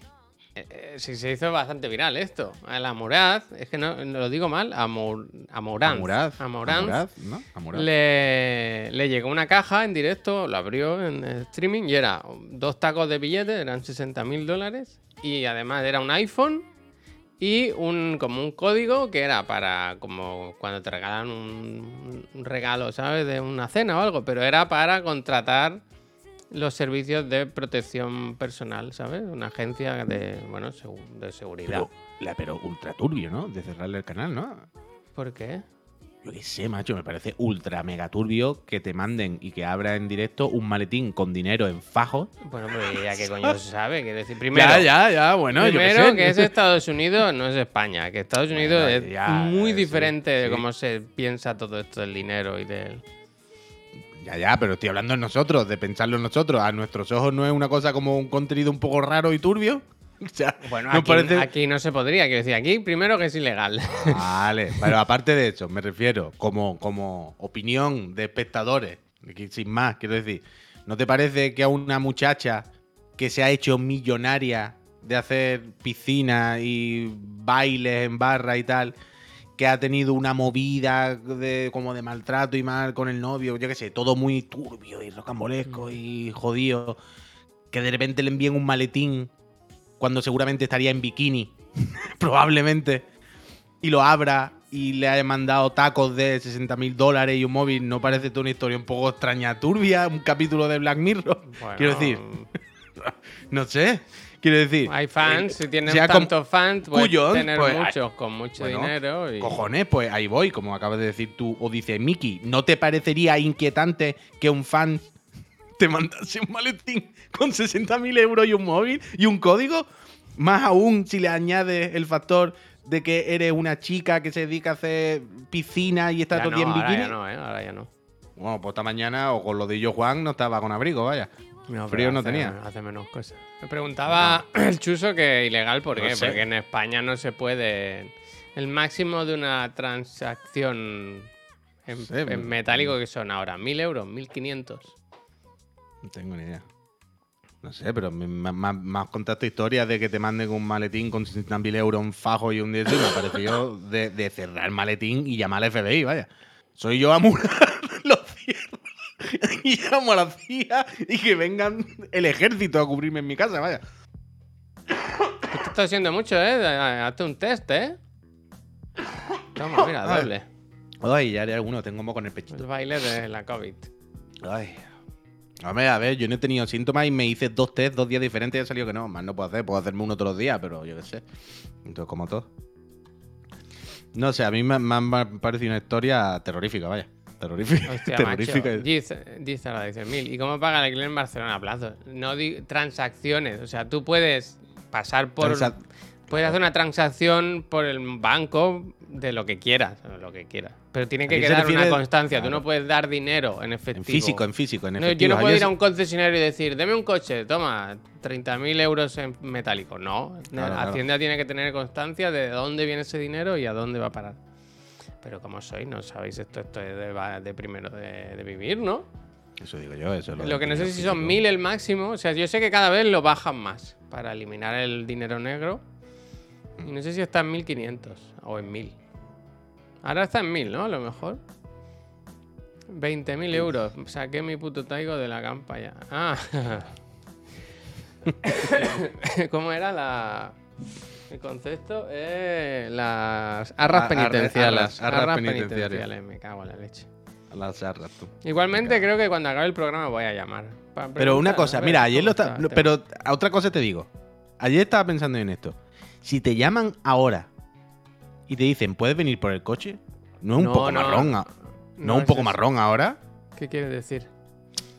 sí, se hizo bastante viral esto. A la Murad, es que no, no lo digo mal, a, Mur, a Mourán. Amuraz, A Mourán Amuraz, ¿no? Amuraz. le, le llegó una caja en directo, lo abrió en streaming y era dos tacos de billetes, eran 60 mil dólares. Y además era un iPhone y un como un código que era para como cuando te regalan un, un regalo, ¿sabes? De una cena o algo, pero era para contratar los servicios de protección personal, ¿sabes? Una agencia de, bueno, de seguridad. Pero, la, pero ultra turbio, ¿no? De cerrarle el canal, ¿no? ¿Por qué? Yo qué sé, macho, me parece ultra mega turbio que te manden y que abra en directo un maletín con dinero en fajos. Bueno, pues ya que [LAUGHS] coño se sabe. Quiero decir, primero, ya, ya, ya, bueno, primero yo qué sé. que es Estados Unidos, no es España. Que Estados Unidos Bueno, es ya, muy sí, diferente de cómo se piensa todo esto del dinero y del. Ya, ya, pero estoy hablando en nosotros, de pensarlo en nosotros. A nuestros ojos no es una cosa como un contenido un poco raro y turbio. [LAUGHS] O sea, Bueno, aquí, parece- aquí no se podría. Quiero decir, aquí primero que es ilegal. [LAUGHS] Vale, pero aparte de eso, me refiero como, como opinión de espectadores, sin más, quiero decir, ¿no te parece que a una muchacha que se ha hecho millonaria de hacer piscina y bailes en barra y tal, que ha tenido una movida de, como de maltrato y mal con el novio, yo qué sé, todo muy turbio y rocambolesco y jodido, que de repente le envíen un maletín cuando seguramente estaría en bikini, [LAUGHS] probablemente, y lo abra y le haya mandado tacos de 60 mil dólares y un móvil, ¿no parece toda una historia un poco extraña, turbia? Un capítulo de Black Mirror. Bueno, Quiero decir, [LAUGHS] no sé. Quiero decir. Hay fans, eh, si tienen sea tantos fans, pueden cuyos, tener pues, muchos con mucho bueno, dinero. Y... Cojones, pues ahí voy, como acabas de decir tú, o dice Miki, ¿no te parecería inquietante que un fan te mandase un maletín con 60.000 euros y un móvil y un código? Más aún si le añades el factor de que eres una chica que se dedica a hacer piscina y está Ya todo el no, día en ahora bikini. ya no, ¿eh? Ahora ya no. Bueno, pues esta mañana o con lo de yo Juan no estaba con abrigo, vaya. No, Frío no hace- tenía. Hace menos cosas. Me preguntaba el chuso que ilegal, ¿por No qué? sé. Porque en España no se puede. El máximo de una transacción en, sé, en mm. metálico que son ahora, ¿1000 euros? ¿1500? No tengo ni idea. No sé, pero me, me- me- me has contado esta historia de que te manden un maletín con 60.000 euros, un fajo y un de eso, y me ha parecido de, de cerrar el maletín y llamar al FBI, vaya. Soy yo a [LAUGHS] y [LAUGHS] llamo a la CIA y que vengan el ejército a cubrirme en mi casa, vaya. Tú te estás haciendo mucho, ¿eh? Hazte un test, ¿eh? Toma, mira, doble. Ay, ya haré alguno, tengo moco en el El pechito. baile de la COVID. Ay. Hombre, a ver, yo no he tenido síntomas y me hice dos test, dos días diferentes y ha salido que no. Más no puedo hacer, puedo hacerme uno todos los días, pero yo qué sé. Entonces, como todo. No sé, a mí me, me ha parecido una historia terrorífica, vaya. Terrorífica. Hostia, [LAUGHS] terrorífica. macho. Dice, dice ahora, dice mil. ¿Y cómo paga el alquiler en Barcelona a plazo? No di- transacciones. O sea, tú puedes pasar por. Transa- puedes hacer una transacción por el banco de lo que quieras. Lo que quieras. Pero tiene que quedar refiere- una constancia. Tú no puedes dar dinero en efectivo. En físico, en físico, en No, efectivo. yo no puedo ir a un concesionario y decir, deme un coche, toma, 30.000 euros en metálico. No, Claro, claro. Hacienda tiene que tener constancia de dónde viene ese dinero y a dónde va a parar. Pero como sois, no sabéis esto, esto es de, primero de, de vivir, ¿no? Eso digo yo, eso es Lo, del que no sé si son físico. 1.000 el máximo. O sea, yo sé que cada vez lo bajan más para eliminar el dinero negro. Y no sé si está en 1.500 o en 1.000. Ahora está en 1.000, ¿no? A lo mejor. 20.000 euros. Saqué mi puto taigo de la campa ya. Ah. [LAUGHS] ¿Cómo era la... El concepto? Eh, las arras penitenciales. arras- arras Arras penitenciarias. penitenciales. Me cago en la leche. Las arras, tú. Igualmente creo que cuando acabe el programa voy a llamar. Pero una cosa, mira, ayer lo está, pero a otra cosa te digo. Ayer estaba pensando en esto. Si te llaman ahora y te dicen, ¿puedes venir por el coche? No es un No, poco no. marrón, no, No un es poco eso. marrón ahora, ¿Qué quieres decir?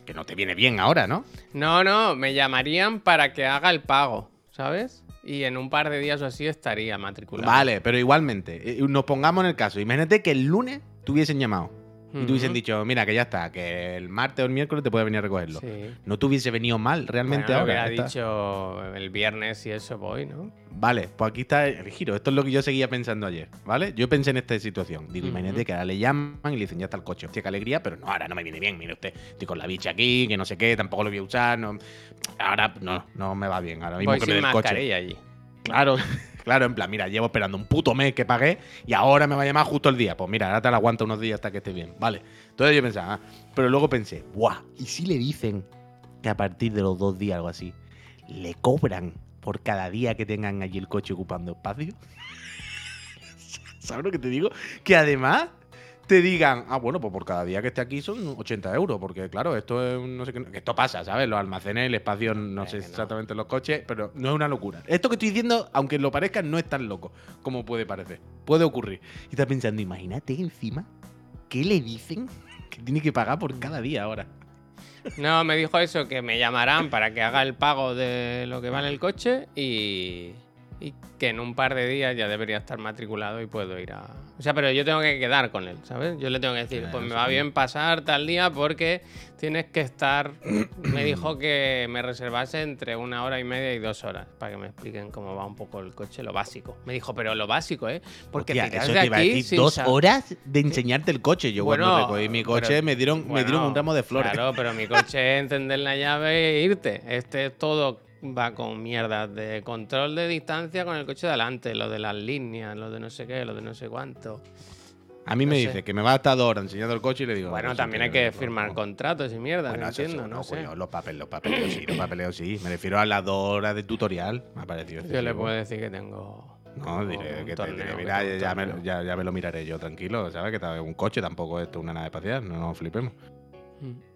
que no te viene bien ahora, ¿no? No, no, me llamarían para que haga el pago, ¿sabes? Y en un par de días o así estaría matriculado. Vale, pero igualmente, eh, nos pongamos en el caso. Imagínate que el lunes te hubiesen llamado y te hubiesen dicho, mira, que ya está, que el martes o el miércoles te puedes venir a recogerlo. Sí. No te hubiese venido mal realmente Bueno, lo ahora. hubiera dicho el viernes y eso voy, ¿no? Vale, pues aquí está el giro. Esto es lo que yo seguía pensando ayer, ¿vale? Yo pensé en esta situación. Digo, imagínate que ahora le llaman y le dicen, ya está el coche. Hostia, qué alegría, pero no, ahora no me viene bien. Mire usted, estoy con la bicha aquí, que no sé qué, tampoco lo voy a usar. No. Ahora no, no me va bien. Ahora mismo Voy que me dé el coche. allí. Claro, claro, en plan, mira, llevo esperando un puto mes que pagué y ahora me va a llamar justo el día. Pues mira, ahora te la aguanta unos días hasta que esté bien. Vale. Entonces yo pensaba, ah, pero luego pensé, ¡buah! ¿Y si le dicen que a partir de los dos días, algo así, le cobran por cada día que tengan allí el coche ocupando espacio? [LAUGHS] ¿Sabes lo que te digo? Que además te digan, ah, bueno, pues por cada día que esté aquí son 80 euros, porque claro, esto es un no sé qué, que esto pasa, ¿sabes? Los almacenes, el espacio, no Eh, sé no. exactamente los coches, pero no es una locura. Esto que estoy diciendo, aunque lo parezca, no es tan loco como puede parecer. Puede ocurrir. Y estás pensando, imagínate encima ¿Qué le dicen? Que tiene que pagar por cada día ahora. No, me dijo eso, que me llamarán para que haga el pago de lo que vale el coche y, y que en un par de días ya debería estar matriculado y puedo ir a... O sea, pero yo tengo que quedar con él, ¿sabes? Yo le tengo que decir, pues me va bien pasar tal día porque tienes que estar... me dijo que me reservase entre una hora y media y dos horas para que me expliquen cómo va un poco el coche, lo básico. Me dijo, pero lo básico, ¿eh? Porque Hostia, tiras eso de te iba a decir, dos horas de enseñarte el coche. Yo cuando Bueno, recogí mi coche pero- me dieron, me dieron un ramo de flores. Claro, pero mi coche es [LAUGHS] encender la llave e irte. Este todo va con mierdas de control de distancia con el coche de adelante, lo de las líneas, lo de no sé qué, lo de no sé cuánto. A mí no me sé. dice que me va a estar dos horas enseñando el coche y le digo. Bueno, "Pues, también hay que firmar no". contratos y mierda, Bueno, no eso entiendo, sí, no sé. los papeles, los papeleos sí, los papeleos sí. Me refiero a las dos horas de tutorial. Me ha parecido. Yo le puedo decir que tengo. No, diré que te torneo, diré, mira, ya, me, ya, ya me lo miraré yo tranquilo, ¿sabes? Que tal- un coche tampoco es una nave espacial, no nos flipemos. Mm.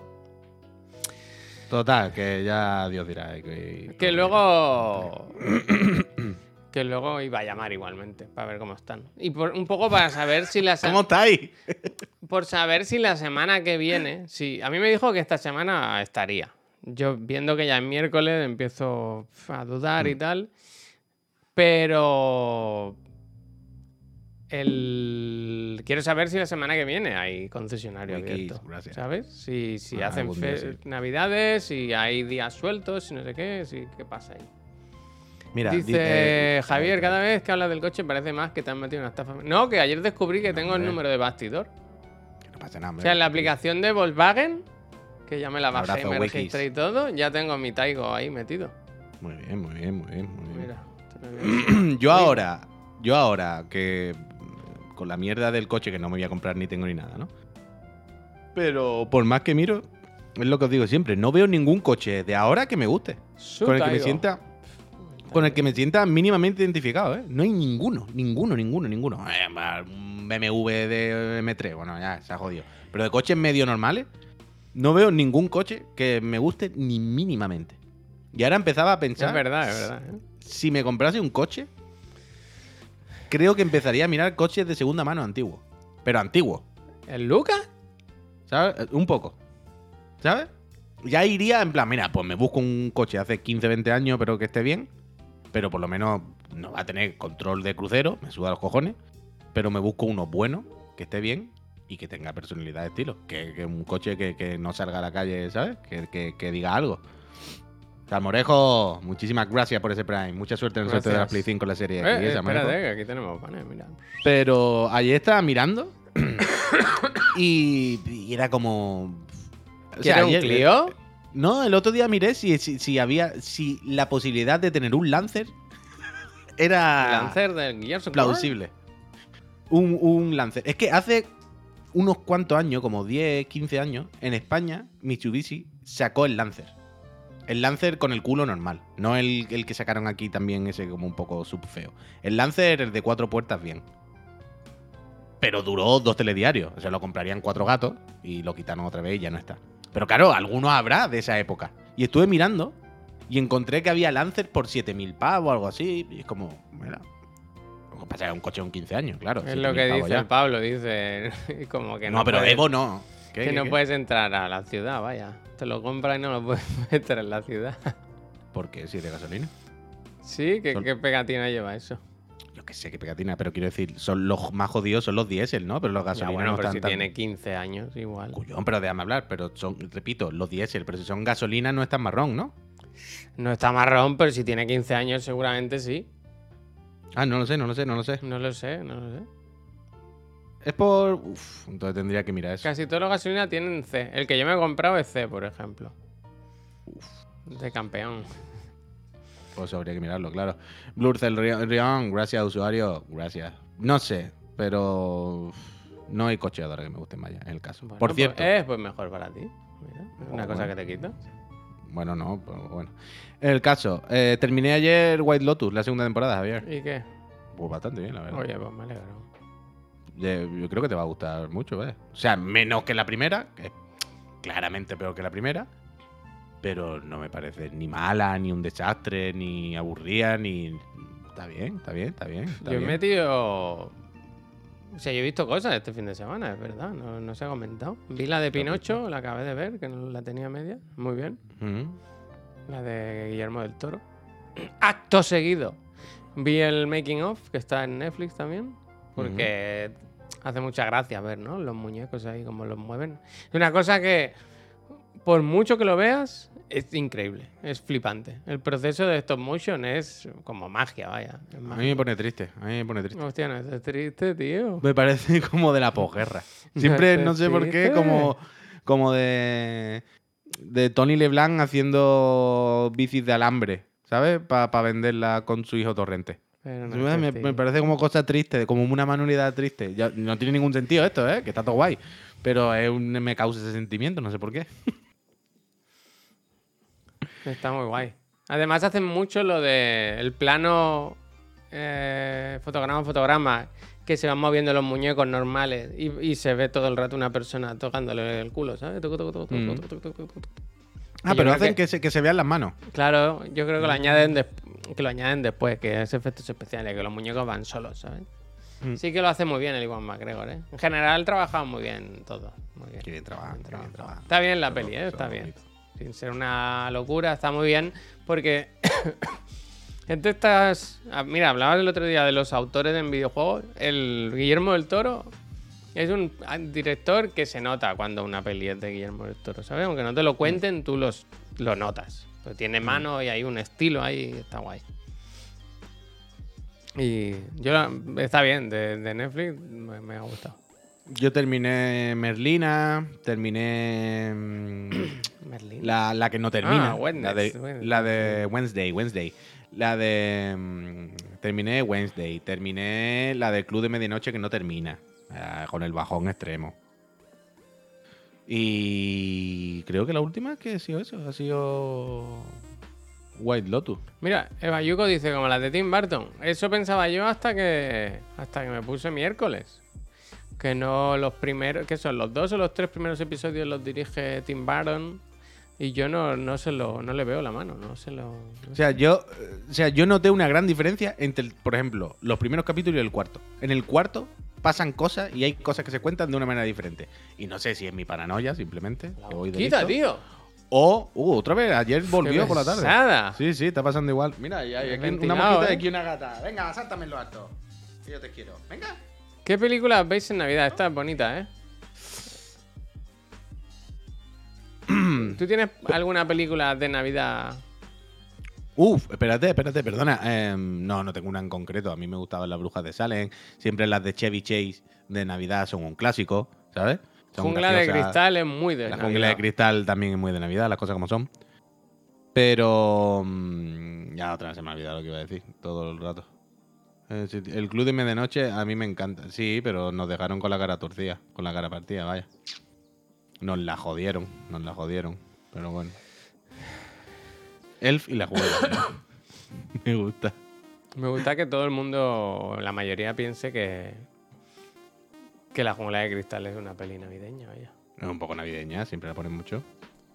Total, que ya Dios dirá. y Que, Que luego. [COUGHS] que luego iba a llamar igualmente para ver cómo están. Y por, un poco para saber si la se- ¿Cómo estáis? [LAUGHS] por saber si la semana que viene, si a mí me dijo que esta semana estaría. Yo viendo que ya es miércoles empiezo a dudar Mm. y tal, pero el quiero saber si la semana que viene hay concesionario Wikis, abierto, gracias. ¿sabes? Si, si Ah, hacen fe- navidades, si hay días sueltos, si no sé qué, si qué pasa ahí. Mira, Dice di- eh, Javier, cada vez que hablas del coche parece más que te han metido una estafa. No, que ayer descubrí que tengo el número de bastidor. que no pasa nada, O hombre. sea, en la aplicación de Volkswagen, que ya me la bajé y me Wikis. registré y todo, ya tengo mi Taigo ahí metido. Muy bien, muy bien, muy bien. Muy bien. Mira, [CLEARS THROAT] yo ahora, yo ahora que con la mierda del coche que no me voy a comprar ni tengo ni nada, ¿no? Pero por más que miro, es lo que os digo siempre, no veo ningún coche de ahora que me guste. Con el que me sienta con el que me sienta mínimamente identificado, ¿eh? No hay ninguno, ninguno, ninguno, ninguno. Eh, Un BMW de M3, bueno, ya se ha jodido. Pero de coches medio normales, no veo ningún coche que me guste ni mínimamente. Y ahora empezaba a pensar Es verdad, es verdad. ¿eh? si me comprase un coche, creo que empezaría a mirar coches de segunda mano antiguos. Pero antiguos, ¿El Lucas? ¿sabes? Un poco. ¿Sabes? Ya iría en plan, mira, pues me busco un coche hace 15, 20 años, pero que esté bien. Pero por lo menos no va a tener control de crucero, me suda los cojones. Pero me busco uno bueno, que esté bien y que tenga personalidad de estilo. Que, que un coche que, que no salga a la calle, ¿sabes? Que, que- que diga algo. Salmorejo, muchísimas gracias por ese Prime. Mucha suerte en el sorteo de la. Play 5 con la serie Eh, X, espérate, que aquí tenemos panes, mira. Pero ayer estaba mirando [COUGHS] y, y era como. o sea, ¿Quieres un Clio? No, el otro día miré si, si, si había. si la posibilidad de tener un Lancer era Lancer del plausible. Un, un Lancer. Es que hace unos cuantos años, como 10, 15 años, en España, Mitsubishi sacó el Lancer. El Lancer con el culo normal. No el, el que sacaron aquí también, ese como un poco subfeo. El Lancer, el de cuatro puertas, bien. Pero duró dos telediarios. O sea, lo comprarían cuatro gatos y lo quitaron otra vez y ya no está. Pero claro, algunos habrá de esa época. Y estuve mirando y encontré que había Lancer por 7000 pavos o algo así. Y es como, mira. Lo que pasa es que un coche con 15 años, claro. Es lo 7.000 que dice el Pablo, dice [LAUGHS] como que No, no, pero puedes, Evo no. ¿Qué, que qué, no qué? puedes entrar a la ciudad, vaya. Te lo compras y no lo [LAUGHS] puedes meter en la ciudad. ¿Por qué? Si es de gasolina. Sí, ¿qué, Son- qué pegatina lleva eso? Yo qué sé qué pegatina, pero quiero decir, son los más jodidos son los diésel, ¿no? Pero los gasolinas bueno, no pero están si tan- tiene 15 años, igual. Cuyón, pero déjame hablar, pero son, repito, los diésel, pero si son gasolina no es tan marrón, ¿no? No está marrón, pero si tiene 15 años seguramente sí. Ah, no lo sé, no lo sé, no lo sé. No lo sé, no lo sé. Es por... Uf, entonces tendría que mirar eso. Casi todos los gasolinas tienen C. El que yo me he comprado es C, por ejemplo. De campeón. Pues habría que mirarlo, claro. Blurcel Rion, gracias usuario, gracias. No sé, pero uf, no hay coche ahora que me guste más, ya, en el caso. Bueno, por pues cierto, es pues mejor para ti. Mira, una Oh, cosa bueno. que te quita. bueno, no, pero bueno. El caso, eh, terminé ayer White Lotus, la segunda temporada, Javier. ¿Y qué? Pues bastante bien, la verdad. Oye, pues me alegro. Yo creo que te va a gustar mucho, ¿eh? O sea, menos que la primera, que es claramente peor que la primera, pero no me parece ni mala, ni un desastre, ni aburrida, ni... Está bien, está bien, está bien. está Yo he metido O sea, yo he visto cosas este fin de semana, es verdad, no, no se ha comentado. Vi la de Pinocho, la acabé de ver, que no la tenía media. Muy bien. La de Guillermo del Toro. [CLEARS THROAT] Acto seguido. Vi el making of, que está en Netflix también. Porque hace mucha gracia ver, ¿no? Los muñecos ahí, cómo los mueven. Es una cosa que, por mucho que lo veas, es increíble. Es flipante. El proceso de stop motion es como magia, vaya. A mí me pone triste, a mí me pone triste. Hostia, no es triste, tío. Me parece [LAUGHS] como de la posguerra. Siempre, [LAUGHS] No sé por qué, como, como de, de Tony LeBlanc haciendo bicis de alambre, ¿sabes? Para venderla con su hijo Torrente. Pero no me, parece como cosa triste, como una manualidad triste. Ya, no tiene ningún sentido esto, ¿eh? Que está todo guay. Pero es un- me causa ese sentimiento, no sé por qué. [LAUGHS] Está muy guay. Además hacen mucho lo de el plano eh, fotograma fotograma que se van moviendo los muñecos normales y, y se ve todo el rato una persona tocándole el culo, ¿sabes? Mm. Ah, pero hacen que- que, se, que se vean las manos. Claro, yo creo que lo añaden que lo añaden después, que es efectos especiales, que los muñecos van solos, ¿sabes? Mm. Sí que lo hace muy bien el Iwan McGregor, ¿eh? En general trabajado muy bien todo. Muy bien. Qué bien trabajan, Bien qué. Está bien la peli, ¿eh? Está bien. Sin ser una locura, está muy bien. Porque. [COUGHS] entre estas. ah, Mira, hablabas el otro día de los autores en videojuegos. El Guillermo del Toro es un ah, director que se nota cuando una peli es de Guillermo del Toro, ¿sabes? Aunque no te lo cuenten, tú los, lo notas. Pues tiene mano y hay un estilo ahí, está guay. Y yo está bien, de, de Netflix me, me ha gustado. Yo terminé Merlina, terminé mm, [CLEARS THROAT] Merlín. la, la que no termina. Ah, la, de, Wednesday. la de Wednesday, Wednesday. La de. mm, terminé Wednesday. Terminé la del Club de Medianoche que no termina. Con el bajón extremo. Y creo que la última que ha sido eso, ha sido. White Lotus. Mira, Eva Yuko dice como las de Tim Burton. Eso pensaba yo hasta que hasta que me puse miércoles. Que no los primeros, que son los dos o los tres primeros episodios los dirige Tim Burton y yo no, no se lo no le veo la mano, no se lo no O sea, yo, eh, o sea, yo noté una gran diferencia entre, por ejemplo, los primeros capítulos y el cuarto. En el cuarto pasan cosas y hay cosas que se cuentan de una manera diferente. Y no sé si es mi paranoia, simplemente. que voy de Quita, tío. O, uh, otra vez, ayer volvió por la tarde. pesada. Sí, sí, está pasando igual. Mira, hay aquí una mosquita ¿eh? y aquí una gata. Venga, sáltame en lo alto. Yo te quiero. Venga. ¿Qué películas veis en Navidad? Esta es bonita, ¿eh? [CLEARS THROAT] ¿Tú tienes alguna película de Navidad? Uf, espérate, espérate, perdona. Em, no, no tengo una en concreto. A mí me gustaban las brujas de Salem. Siempre las de Chevy Chase de Navidad son un clásico, ¿sabes? Son Jungla de. Cristal es muy de La Navidad. jungla de cristal también es muy de Navidad, las cosas como son. Pero. mm, ya otra vez se me ha olvidado lo que iba a decir, todo el rato. El club de medianoche a mí me encanta. Sí, pero nos dejaron con la cara torcida, con la cara partida, vaya. Nos la jodieron, nos la jodieron. Pero bueno. Elf y la juega. [COUGHS] me gusta. Me gusta que todo el mundo, la mayoría, piense que, que La Jungla de Cristal es una peli navideña, vaya. Es un poco navideña, siempre la ponen mucho.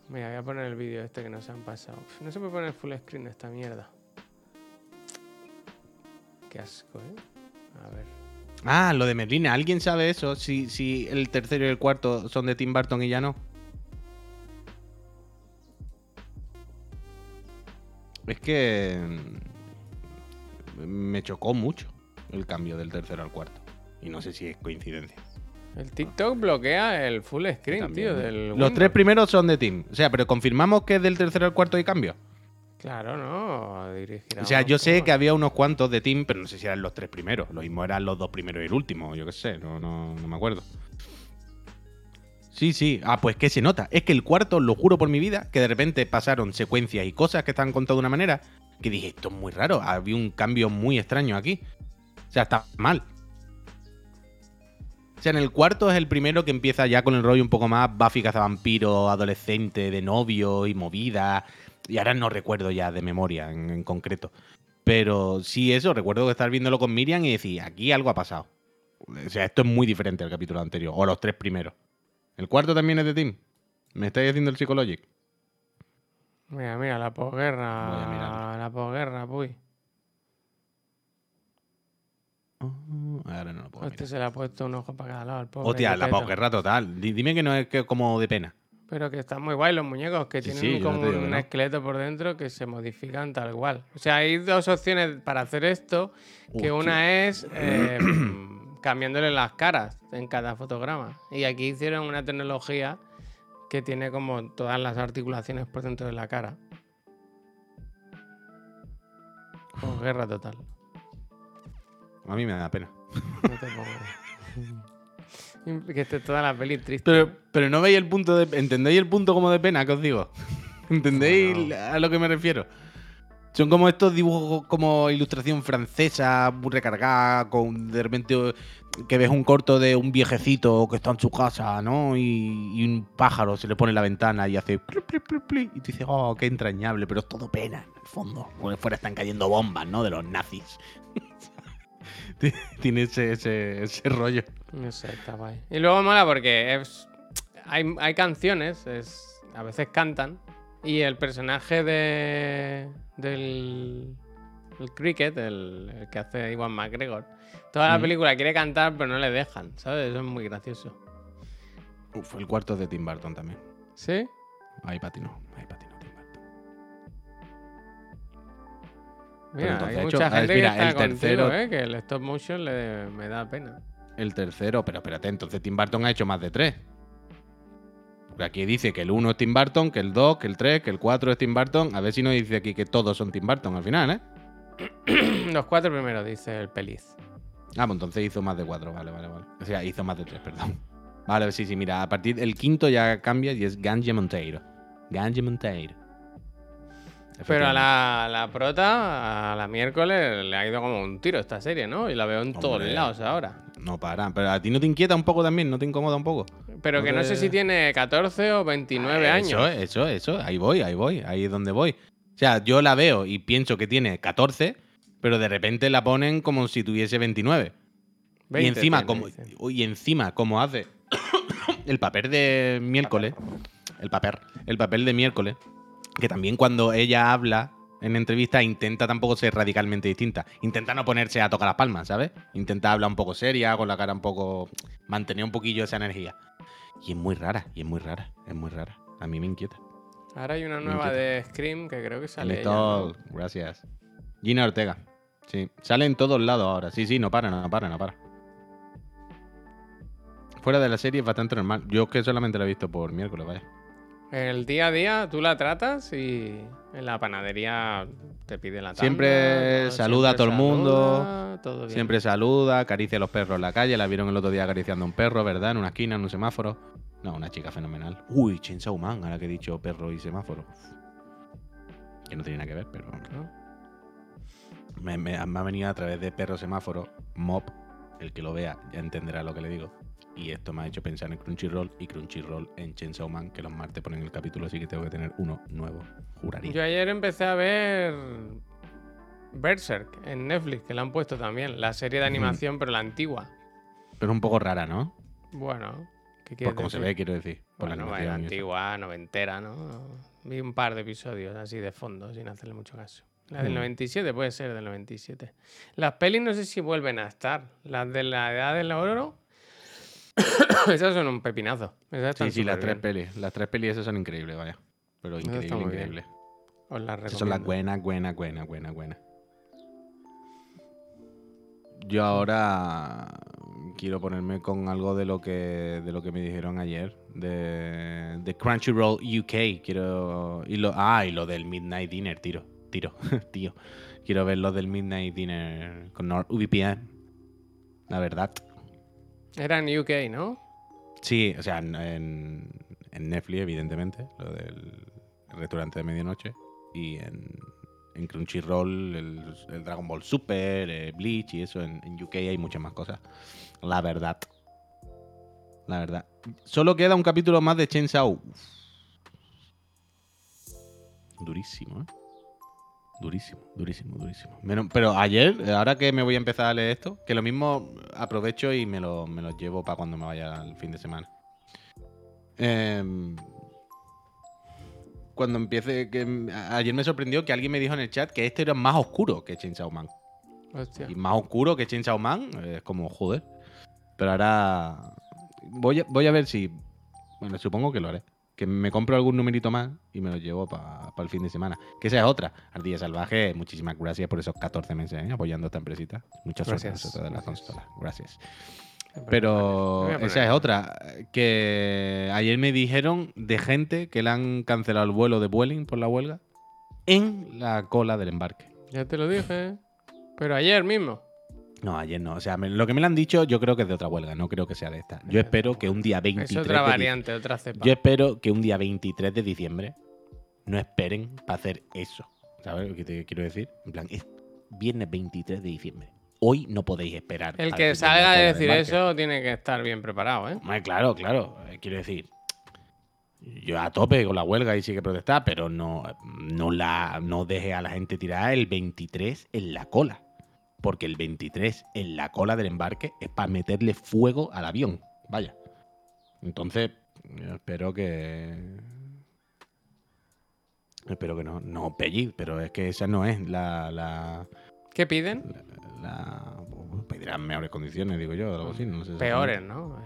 Mira, voy a poner el vídeo este que nos han pasado. Uf, no se puede poner full screen esta mierda. Qué asco, ¿eh? A ver. Ah, lo de Merlina. ¿Alguien sabe eso? Si, si el tercero y el cuarto son de Tim Burton y ya no. Es que mm, me chocó mucho el cambio del tercero al cuarto. Y no sé si es coincidencia. El TikTok bloquea el full screen, También, tío, ¿eh? del Los Windows. tres primeros son de Tim. O sea, pero confirmamos que es del tercero al cuarto hay cambio. Claro, no. Dirigirá O sea, yo sé que había unos cuantos de Tim, pero no sé si eran los tres primeros. Lo mismo eran los dos primeros y el último, yo qué sé, no, no, no me acuerdo. Sí, sí. Ah, pues que se nota. Es que el cuarto, lo juro por mi vida, que de repente pasaron secuencias y cosas que estaban contadas de una manera que dije, esto es muy raro. Había un cambio muy extraño aquí. O sea, está mal. O sea, en el cuarto es el primero que empieza ya con el rollo un poco más Buffy cazavampiro, adolescente, de novio y movida. Y ahora no recuerdo ya de memoria en, en concreto. Pero sí eso, recuerdo que estar viéndolo con Miriam y decir, aquí algo ha pasado. O sea, esto es muy diferente al capítulo anterior, o los tres primeros. ¿El cuarto también es de Tim? ¿Me estáis haciendo el Psychologic? Mira, mira, la posguerra. La posguerra, puy. Oh, ahora no lo puedo Este mirar. se le ha puesto un ojo para cada lado al pobre. Hostia, la posguerra total. Di- Dime que no es que como de pena. Pero que están muy guay los muñecos, que Sí, tienen sí, yo no como digo un no. esqueleto por dentro que se modifican tal cual. O sea, hay dos opciones para hacer esto, que Hostia. una es [CLEARS THROAT] eh, cambiándole las caras en cada fotograma. Y aquí hicieron una tecnología que tiene como todas las articulaciones por dentro de la cara. Con guerra total. A mí me da pena. No te pongo. [LAUGHS] que esté toda la peli triste. Pero, pero no veis el punto de. ¿Entendéis el punto como de pena que os digo? [LAUGHS] ¿Entendéis No, no. a lo que me refiero? Son como estos dibujos como ilustración francesa, muy recargada, con de repente que ves un corto de un viejecito que está en su casa, ¿no? Y, y un pájaro se le pone en la ventana y hace pli, pli, pli, y tú dices, oh, qué entrañable, pero es todo pena, en el fondo. Porque fuera están cayendo bombas, ¿no? De los nazis. [LAUGHS] [LAUGHS] Tiene ese, ese, ese rollo. No sé, está guay. Y luego mola porque es- hay, hay canciones, es, a veces cantan, y el personaje de, del el Cricket, el, el que hace Iwan McGregor, toda la Mm. película quiere cantar, pero no le dejan, ¿sabes? Eso es muy gracioso. Uf, el cuarto de Tim Burton también. ¿Sí? Ahí patinó, ahí patinó Mira, entonces, hay de hecho, mucha a ver, gente mira, que está el contigo, tercero- ¿eh? Que el stop motion le, me da pena. El tercero, pero espérate, entonces Tim Burton ha hecho más de tres. Porque aquí dice que el 1 es Tim Burton, que el 2, que el 3, que el 4 es Tim Burton. A ver si nos dice aquí que todos son Tim Burton al final, ¿eh? [CLEARS THROAT] Los cuatro primeros, dice el peliz. Ah, pues entonces hizo más de 4, vale, vale, vale. O sea, hizo más de 3, perdón. Vale, sí, sí, mira, a partir del quinto ya cambia y es Ganje Monteiro. Ganje Monteiro. Pero a la, la prota, a la miércoles, le ha ido como un tiro esta serie, ¿no? Y la veo en todos Hombre. lados ahora. No para. Pero a ti no te inquieta un poco también, no te incomoda un poco. Pero No que no sé si tiene 14 o 29 Ah, años. Eso, eso, eso. Ahí voy, ahí voy. Ahí es donde voy. O sea, yo la veo y pienso que tiene 14, pero de repente la ponen como si tuviese 29. y 20 encima, tiene, como, y encima, como hace [COUGHS] el papel de miércoles, el papel, el papel de miércoles, que también cuando ella habla en entrevista intenta tampoco ser radicalmente distinta. Intenta no ponerse a tocar las palmas, ¿sabes? Intenta hablar un poco seria, con la cara un poco. mantener un poquillo esa energía. Y es muy rara, y es muy rara, es muy rara. A mí me inquieta. Ahora hay una nueva de Scream que creo que sale ella, ¿no? gracias. Gina Ortega. Sí, sale en todos lados ahora. Sí, sí, no para, no para, no para. Fuera de la serie es bastante normal. Yo es que solamente la he visto por miércoles, vaya. El día a día tú la tratas y en la panadería te pide la tanda, Siempre saluda a todo el mundo, saluda, todo bien. Siempre saluda, acaricia a los perros en la calle. La vieron el otro día acariciando a un perro, ¿verdad? En una esquina, en un semáforo. No, una chica fenomenal. Uy, Chainsaw Man, ahora que he dicho perro y semáforo. Que no tiene nada que ver, pero... ¿no? Me, me- me ha venido a través de perro semáforo, Mop. El que lo vea ya entenderá lo que le digo. Y esto me ha hecho pensar en Crunchyroll y Crunchyroll en Chainsaw Man, que los martes ponen el capítulo, así que tengo que tener uno nuevo, juraría. Yo ayer empecé a ver Berserk en Netflix, que la han puesto también, la serie de animación, pero la antigua. Pero un poco rara, ¿no? Bueno, ¿qué Por quieres cómo se decir? ve, quiero decir. Por Bueno, la antigua, noventera, ¿no? Vi un par de episodios así de fondo, sin hacerle mucho caso. La del Mm. 97 puede ser del 97. Las pelis no sé si vuelven a estar. Las de la edad del oro. [COUGHS] esas son un pepinazo. Esas Sí, sí, las tres pelis. Las tres pelis esas son increíbles, vaya. Pero increíble, bien. increíble. Os las Esas son las buenas, buenas, buenas, buenas, buenas. Yo ahora quiero ponerme con algo de lo que de lo que me dijeron ayer de, de Crunchyroll UK. Quiero y lo ah y lo del Midnight Dinner, tiro, tiro, [LAUGHS] tío. Quiero ver lo del Midnight Dinner con NordVPN. La verdad. Era en UK, ¿no? Sí, o sea, en, en- Netflix, evidentemente, lo del restaurante de medianoche. Y en, en Crunchyroll, el, el Dragon Ball Super, eh, Bleach y eso. En, en UK hay muchas más cosas. La verdad. La verdad. Solo queda un capítulo más de Chainsaw. Durísimo, ¿eh? Durísimo, durísimo, durísimo. Menos- pero ayer, ahora que me voy a empezar a leer esto, que lo mismo aprovecho y me lo, me lo llevo para cuando me vaya el fin de semana. Em, cuando empiece. Que, ayer me sorprendió que alguien me dijo en el chat que este era más oscuro que Chainsaw Man. Hostia. Y más oscuro que Chainsaw Man, es como, joder. Pero ahora voy a, voy a ver si, bueno, supongo que lo haré. Que me compro algún numerito más y me lo llevo para el fin de semana. Que esa es otra. Ardilla Salvaje, muchísimas gracias por esos 14 meses ¿eh? apoyando a esta empresita. Muchas suerte Gracias, nosotros de la gracias. consola. Gracias. Pero a esa es otra. Que ayer me dijeron de gente que le han cancelado el vuelo de Vueling por la huelga en la cola del embarque. Ya te lo dije. Pero ayer mismo. No, ayer no. O sea, me- lo que me lo han dicho, yo creo que es de otra huelga. No creo que sea de esta. Yo espero que un día 23 Es otra de variante, otra cepa. Yo espero que un día 23 de diciembre no esperen para hacer eso. ¿Sabes lo que te quiero decir? En plan, es viernes 23 de diciembre. Hoy no podéis esperar. El que salga a decir eso tiene que estar bien preparado, ¿eh? Hombre, claro, claro. Eh, Quiero decir, yo a tope con la huelga y sí que protestar, pero no, no, la, no deje a la gente tirar el 23 en la cola. Porque el 23 en la cola del embarque es para meterle fuego al avión. Vaya. Entonces, espero que. Espero que no. No, Pelli, pero es que esa no es la. la, ¿Qué piden? la pedirán mejores condiciones, digo yo, algo así. No sé Peores, ¿no?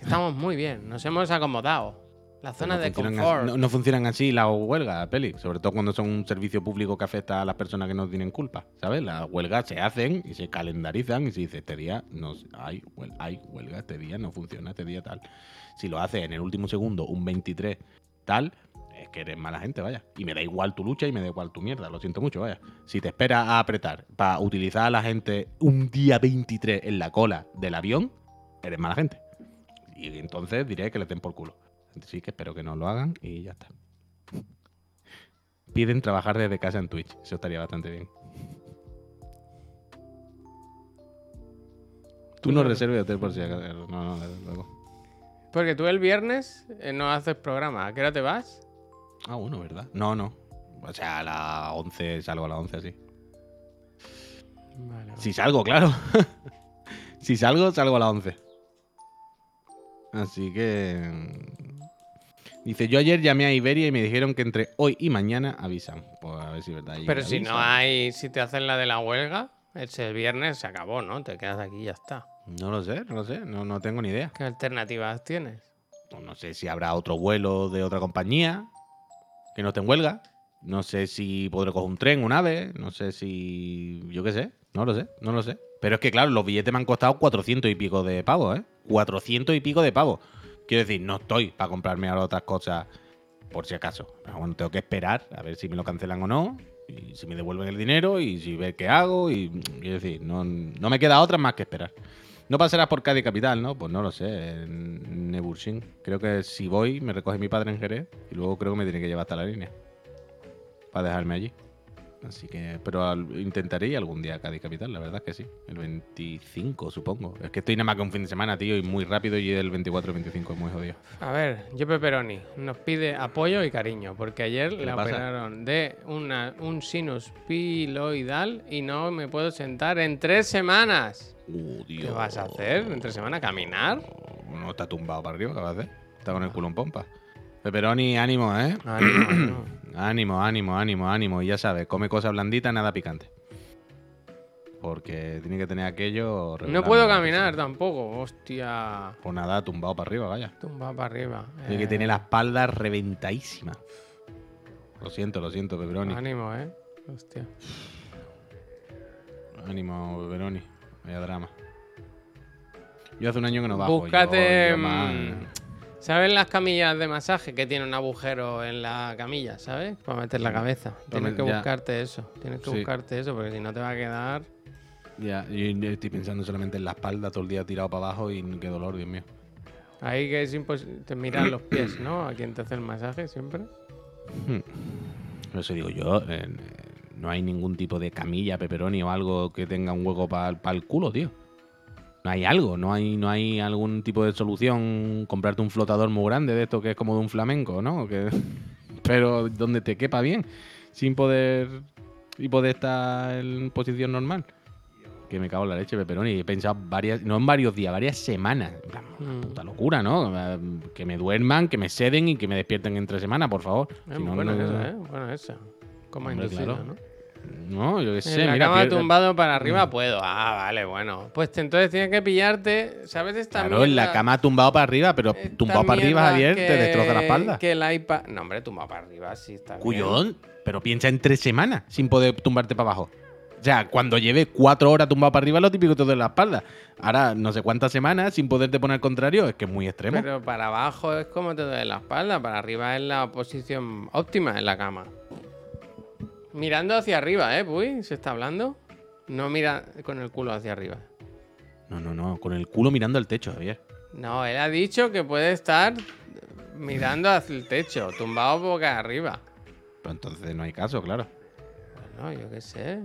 Estamos muy bien. Nos hemos acomodado. La zona no de confort. así- no, no funcionan así las huelgas, Peli. Sobre todo cuando son un servicio público que afecta a las personas que no tienen culpa. ¿Sabes? Las huelgas se hacen y se calendarizan y se dice, este día no, hay, huel- hay huelga, este día no funciona, este día tal. Si lo haces en el último segundo, un 23 tal, es que eres mala gente, vaya. Y me da igual tu lucha y me da igual tu mierda, lo siento mucho, vaya. Si te esperas a apretar para utilizar a la gente un día 23 en la cola del avión, eres mala gente. Y entonces diré que les den por culo. Sí que espero que no lo hagan y ya está. Piden trabajar desde casa en Twitch. Eso estaría bastante bien. Tú no reserves hotel por si acaso. No, no, luego. Porque tú el viernes eh, no haces programa. ¿A qué hora te vas? Ah, bueno, ¿verdad? No, no. O sea, a las 11 salgo a las 11 así. Vale, vale. Si salgo, claro. [LAUGHS] si salgo, salgo a las 11. Así que... Dice, yo ayer llamé a Iberia y me dijeron que entre hoy y mañana avisan. Pues a ver si es verdad. Pero si no hay, si te hacen la de la huelga, ese viernes se acabó, ¿no? Te quedas aquí y ya está. No lo sé, no lo sé. No, no tengo ni idea. ¿Qué alternativas tienes? Pues no sé si habrá otro vuelo de otra compañía que no esté en huelga. No sé si podré coger un tren, un ave. No sé si. Yo qué sé. No lo sé, no lo sé. Pero es que, claro, los billetes me han costado 400 y pico de pavos, ¿eh? 400 y pico de pavos. Quiero decir, no estoy para comprarme ahora otras cosas por si acaso. Bueno, tengo que esperar a ver si me lo cancelan o no. Y si me devuelven el dinero y si ver qué hago. Y quiero decir, no, no me queda otra más que esperar. No pasarás por Cádiz Capital, ¿no? Pues no lo sé, en Neburshin. Creo que si voy, me recoge mi padre en Jerez y luego creo que me tiene que llevar hasta la línea para dejarme allí. Así que, pero al- intentaré ir algún día a Cádiz Capital, la verdad es que sí. El 25, supongo. Es que estoy nada más que un fin de semana, tío, y muy rápido y el 24 y 25 es muy jodido. A ver, yo Pepperoni nos pide apoyo y cariño, porque ayer ¿Qué le operaron de una, un sinus piloidal y no me puedo sentar en tres semanas. Uh, Dios. ¿Qué vas a hacer en tres semanas? ¿Caminar? No está tumbado para arriba, ¿qué vas a hacer? Está con el culo en pompa. Pepperoni, ánimo, ¿eh? [CLEARS THROAT] Ánimo, ánimo. Ánimo, ánimo, ánimo, ánimo. Y ya sabes, come cosas blanditas, nada picante. Porque tiene que tener aquello. No puedo caminar tampoco, hostia. Pues nada, tumbado para arriba, vaya. Tumba para arriba. Tiene que Eh, tener la espalda reventadísima. Lo siento, lo siento, Pepperoni. Ánimo, eh. Hostia. Ánimo, Pepperoni. Vaya drama. Yo hace un año que no bajo. Búscate. yo- yo más- mm, ¿Sabes las camillas de masaje que tiene un agujero en la camilla, ¿sabes? Para meter la cabeza. Tienes que ya. buscarte eso. Tienes que Sí. buscarte eso porque si no te va a quedar. Ya, yo estoy pensando solamente en la espalda todo el día tirado para abajo y qué dolor, Dios mío. Ahí que es imposible. Te miran los pies, ¿no? A quien te hace el masaje siempre. Por eso digo yo, eh, no hay ningún tipo de camilla, pepperoni o algo que tenga un hueco para el culo, tío. No hay algo, no hay, no hay algún tipo de solución. Comprarte un flotador muy grande de esto que es como de un flamenco, ¿no? Que, [LAUGHS] pero donde te quepa bien, sin poder y poder estar en posición normal. Que me cago en la leche, pepperoni. He pensado varias, no en varios días, varias semanas. Plan, Mm. puta locura, ¿no? Eh, Que me duerman, que me seden y que me despierten entre semanas, por favor. Es Si no, buena no- esa, ¿eh? Buena esa. Como claro. ¿no? No, yo qué sé. en la mira, cama pierde- tumbado para arriba puedo. Ah, vale, bueno. Pues entonces tienes que pillarte, ¿sabes esta Claro, en la mierda? cama tumbado para arriba, pero tumbado para arriba, mierda Javier, que- te destroza la espalda. Que el iPad... No, hombre, tumbado para arriba sí está bien. Cuyón, pero piensa en tres semanas sin poder tumbarte para abajo. O sea, cuando lleve cuatro horas tumbado para arriba, lo típico te duele la espalda. Ahora, no sé cuántas semanas sin poderte poner al contrario, es que es muy extremo. Pero para abajo es como te duele la espalda, para arriba es la posición óptima en la cama. Mirando hacia arriba, ¿eh, Puy? ¿Se está hablando? No mira con el culo hacia arriba. No, no, no, con el culo mirando al techo, Javier. No, él ha dicho que puede estar mirando hacia el techo, tumbado boca arriba. Pero entonces no hay caso, claro. Bueno, yo qué sé.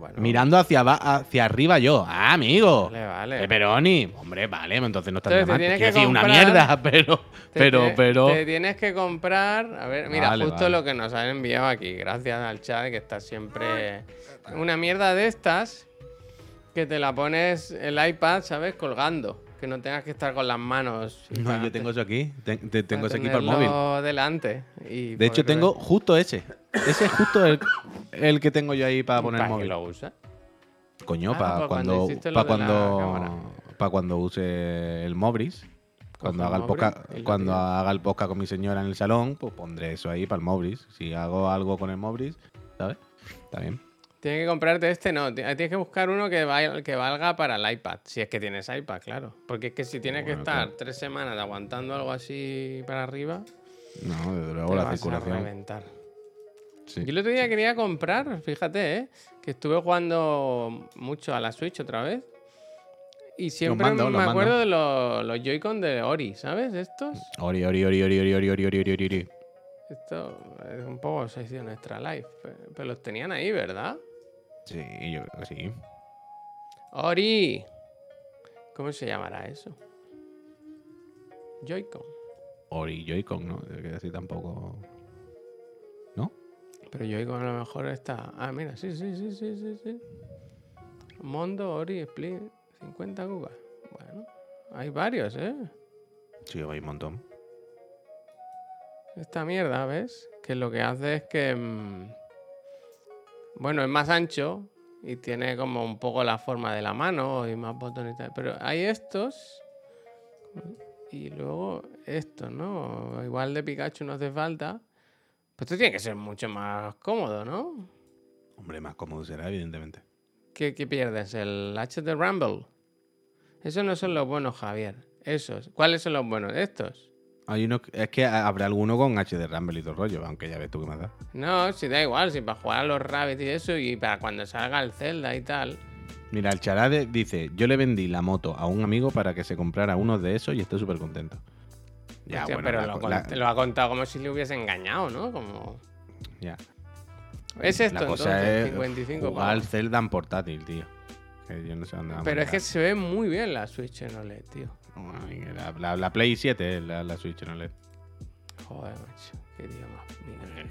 Eh, Bueno, Mirando hacia, hacia arriba yo. Ah, amigo. Vale, vale. Pepperoni. Hombre, vale, entonces no está Entonces tan te tienes que decir, una comprar- mierda, [LAUGHS] pero, Te pero, pero. Te tienes que comprar. A ver, mira, Vale, justo vale. lo que nos han enviado aquí. Gracias al chat que está siempre. Una mierda de estas que te la pones el iPad, ¿sabes? Colgando. Que no tengas que estar con las manos. No, para- yo tengo eso aquí. Te- te- tengo ese aquí para el móvil. delante. y De hecho, tengo justo ese. Ese es justo el, el que tengo yo ahí para poner el ¿Para qué móvil. lo usas? Coño, Ah, para para cuando para cuando, para cuando use el Mobris. Cuando haga el lo cuando haga el podcast con mi señora en el salón, pues pondré eso ahí para el Mobris. Si hago algo con el Mobris, ¿sabes? Está bien. Tienes que comprarte este, no. ti- Tienes que buscar uno que, val- que valga para el iPad. Si es que tienes iPad, claro. Porque es que si tienes que estar claro. tres semanas aguantando algo así para arriba, No, desde luego te la vas a circulación. reventar. Sí. Yo el otro día quería comprar, fíjate, ¿eh? que estuve jugando mucho a la Switch otra vez. Y siempre mando, me mando. acuerdo de los, los Joy-Con de Ori, ¿sabes? Estos. Ori, ori, ori, ori, ori, ori, ori, ori, ori, ori. Esto es un poco sección extra life. pe- Pero los tenían ahí, ¿verdad? Sí, yo creo que sí. Ori. ¿Cómo se llamará eso? Joy-Con. Ori Joy-Con, ¿no? Debe que decir tampoco. ¿No? Pero Joy-Con a lo mejor está. Ah, mira, sí, sí, sí, sí, sí, sí. Mondo, Ori, Split, 50 cucas. Bueno, hay varios, ¿eh? Sí, hay un montón. Esta mierda, ¿ves? Que lo que hace es que. mm, bueno, es más ancho y tiene como un poco la forma de la mano y más botones y tal. Pero hay estos. Y luego estos, ¿no? Igual de Pikachu no hace falta. Pues esto tiene que ser mucho más cómodo, ¿no? Hombre, más cómodo será, evidentemente. ¿Qué, qué pierdes? ¿El HT Rumble? Esos no son los buenos, Javier. Esos. ¿Cuáles son los buenos? ¿Estos? Hay uno, es que habrá alguno con HD Rumble y todo rollo, aunque ya ves tú qué más da. No, si da igual, si para jugar a los Rabbits y eso, y para cuando salga el Zelda y tal. Mira, el Charade dice, yo le vendí la moto a un amigo para que se comprara uno de esos y estoy súper contento. Ya, Hostia, bueno, pero la lo, la- ha contado como si le hubiese engañado, ¿no? Como... ya. Es esto, La cosa entonces, es 55 jugar al. Zelda en portátil, tío. Que yo no sé dónde Pero es que se ve muy bien la Switch en OLED, tío. La, la- la Play 7 es la, la Switch, no le. Joder, macho. Qué tío más. Mira,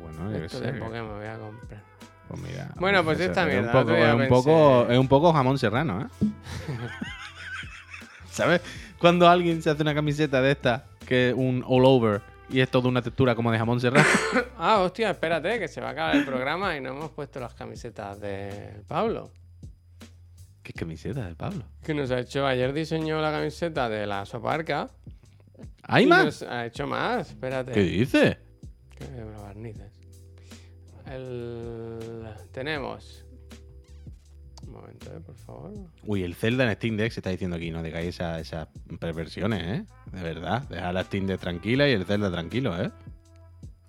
Bueno, Esto de Pokémon voy a comprar. Pues mira. Bueno, pues es- esta es mierda, Un otro poco, día es, un poco, es un poco jamón serrano, ¿eh? [LAUGHS] ¿Sabes? Cuando alguien se hace una camiseta de esta, que es un all over, y es toda una textura como de jamón serrano. [COUGHS] Ah, hostia, espérate, que se va a acabar el programa y no hemos puesto las camisetas de Pablo. ¿Qué camiseta de Pablo? Que nos ha hecho, ayer diseñó la camiseta de la soparca. ¿Hay y más? Nos ha hecho más, espérate. ¿Qué dices? Que barnices. El... Tenemos. Un momento, eh, por favor. Uy, el Zelda en Steam Deck se está diciendo aquí, no digáis esa- esas perversiones, ¿eh? De verdad, deja la Steam Deck tranquila y el Zelda tranquilo, ¿eh?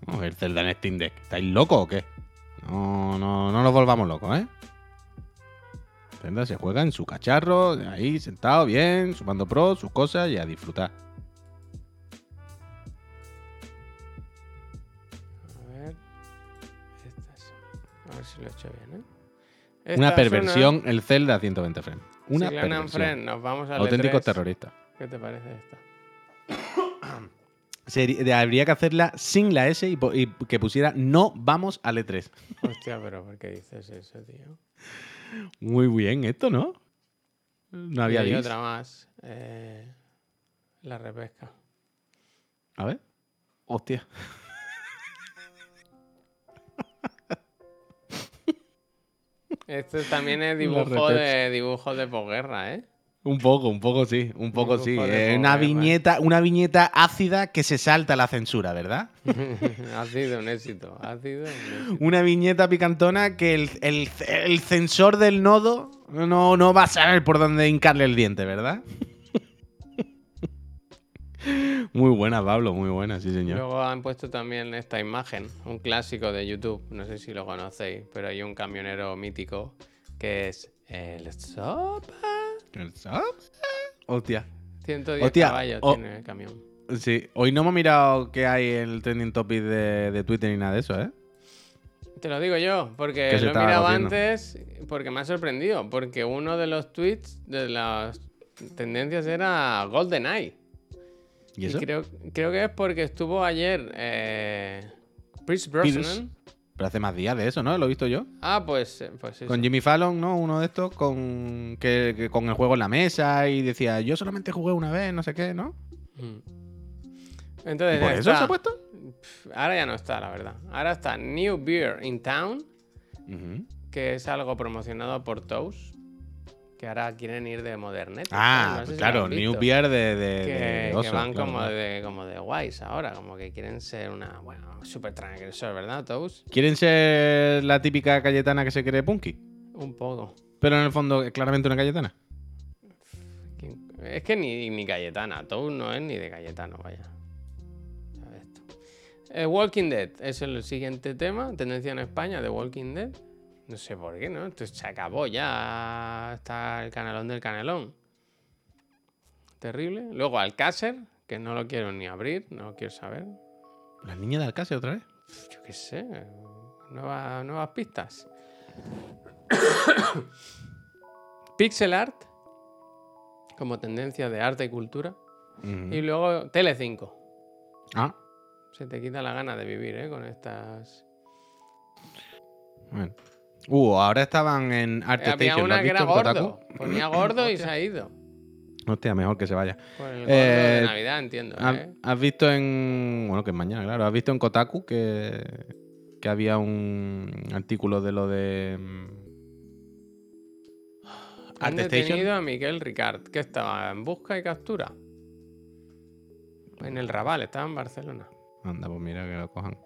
No, el Zelda en Steam Deck. ¿Estáis locos o qué? No, no, no nos volvamos locos, ¿eh? Se juega en su cacharro, ahí sentado bien, sumando pro, sus cosas y a disfrutar. A ver. A ver si lo he hecho bien, ¿eh? Esta Una perversión, el Zelda a 120 frames. Una perversión. Friend, nos vamos a Auténticos terroristas. ¿Qué te parece esta? [COUGHS] Habría que hacerla sin la S y, y que pusiera no vamos al E3. Hostia, pero ¿por qué dices eso, tío? [LAUGHS] Muy bien, esto, ¿no? No había otra más. Eh, la repesca. A ver. Hostia. Esto también es dibujo de dibujo de posguerra, ¿eh? Un poco, un poco sí, un poco sí. Eh, una viñeta, una viñeta ácida que se salta la censura, ¿verdad? [LAUGHS] ha sido un éxito. Ha sido un éxito. Una viñeta picantona que el, el- el censor del nodo no, no va a saber por dónde hincarle el diente, ¿verdad? [LAUGHS] Muy buena, Pablo, muy buena, sí, señor. Luego han puesto también esta imagen, un clásico de YouTube, no sé si lo conocéis, pero hay un camionero mítico que es el Sopa. Hostia. 110 Hostia, caballos oh. tiene el camión. Sí, hoy no hemos mirado qué hay en el trending topic de, de Twitter ni nada de eso, ¿eh? Te lo digo yo, ¿Qué porque lo he mirado haciendo? antes, porque me ha sorprendido, porque uno de los tweets de las tendencias era GoldenEye. ¿Y eso? creo, creo que es porque estuvo ayer eh, Pierce. Brosnan. Pero hace más días de eso, ¿no? Lo he visto yo. Ah, pues, eh, pues eso. Con Jimmy Fallon, ¿no? Uno de estos con, que, que con el juego en la mesa y decía, yo solamente jugué una vez, no sé qué, ¿no? Mm. ¿Y Entonces, por eso se ha puesto? Ahora ya no está, la verdad. Ahora está New Beer in Town, que es algo promocionado por Toast, que ahora quieren ir de Modernet. Ah, No sé si lo claro, New. Beer de, de, que, de que oso, van claro, como claro. de como de guays ahora, como que quieren ser una, bueno, super transgresor, ¿verdad, Toast? ¿Quieren ser la típica Cayetana que se cree punky? Un poco. Pero en el fondo es claramente una Cayetana. ¿Quién- Es que ni, ni Cayetana, Toast no es ni de Cayetano, vaya. Eh, Walking Dead es el siguiente tema, tendencia en España de Walking Dead. No sé por qué, ¿no? Esto se acabó ya. Está el canalón del canelón. Terrible. Luego Alcácer, que no lo quiero ni abrir, no lo quiero saber. ¿La niña de Alcácer otra vez? Yo qué sé. nueva- nuevas pistas. [COUGHS] Pixel art. Como tendencia de arte y cultura. Y luego Tele5. Ah, Se te quita la gana de vivir, ¿eh? Con estas. bueno. Uh, ahora estaban en Art Había Station. ¿lo una que era gordo. Ponía gordo y se ha ido. Hostia, mejor que se vaya. Por el gordo Eh, de Navidad, entiendo. ¿Has, ¿eh? has visto en. Bueno, que es mañana, claro. ¿Has visto en Kotaku que, que había un artículo de lo de. mm, Han Station? detenido a Miguel Ricard, que estaba en busca y captura. En el Raval, estaba en Barcelona. Anda, pues mira que lo cojan.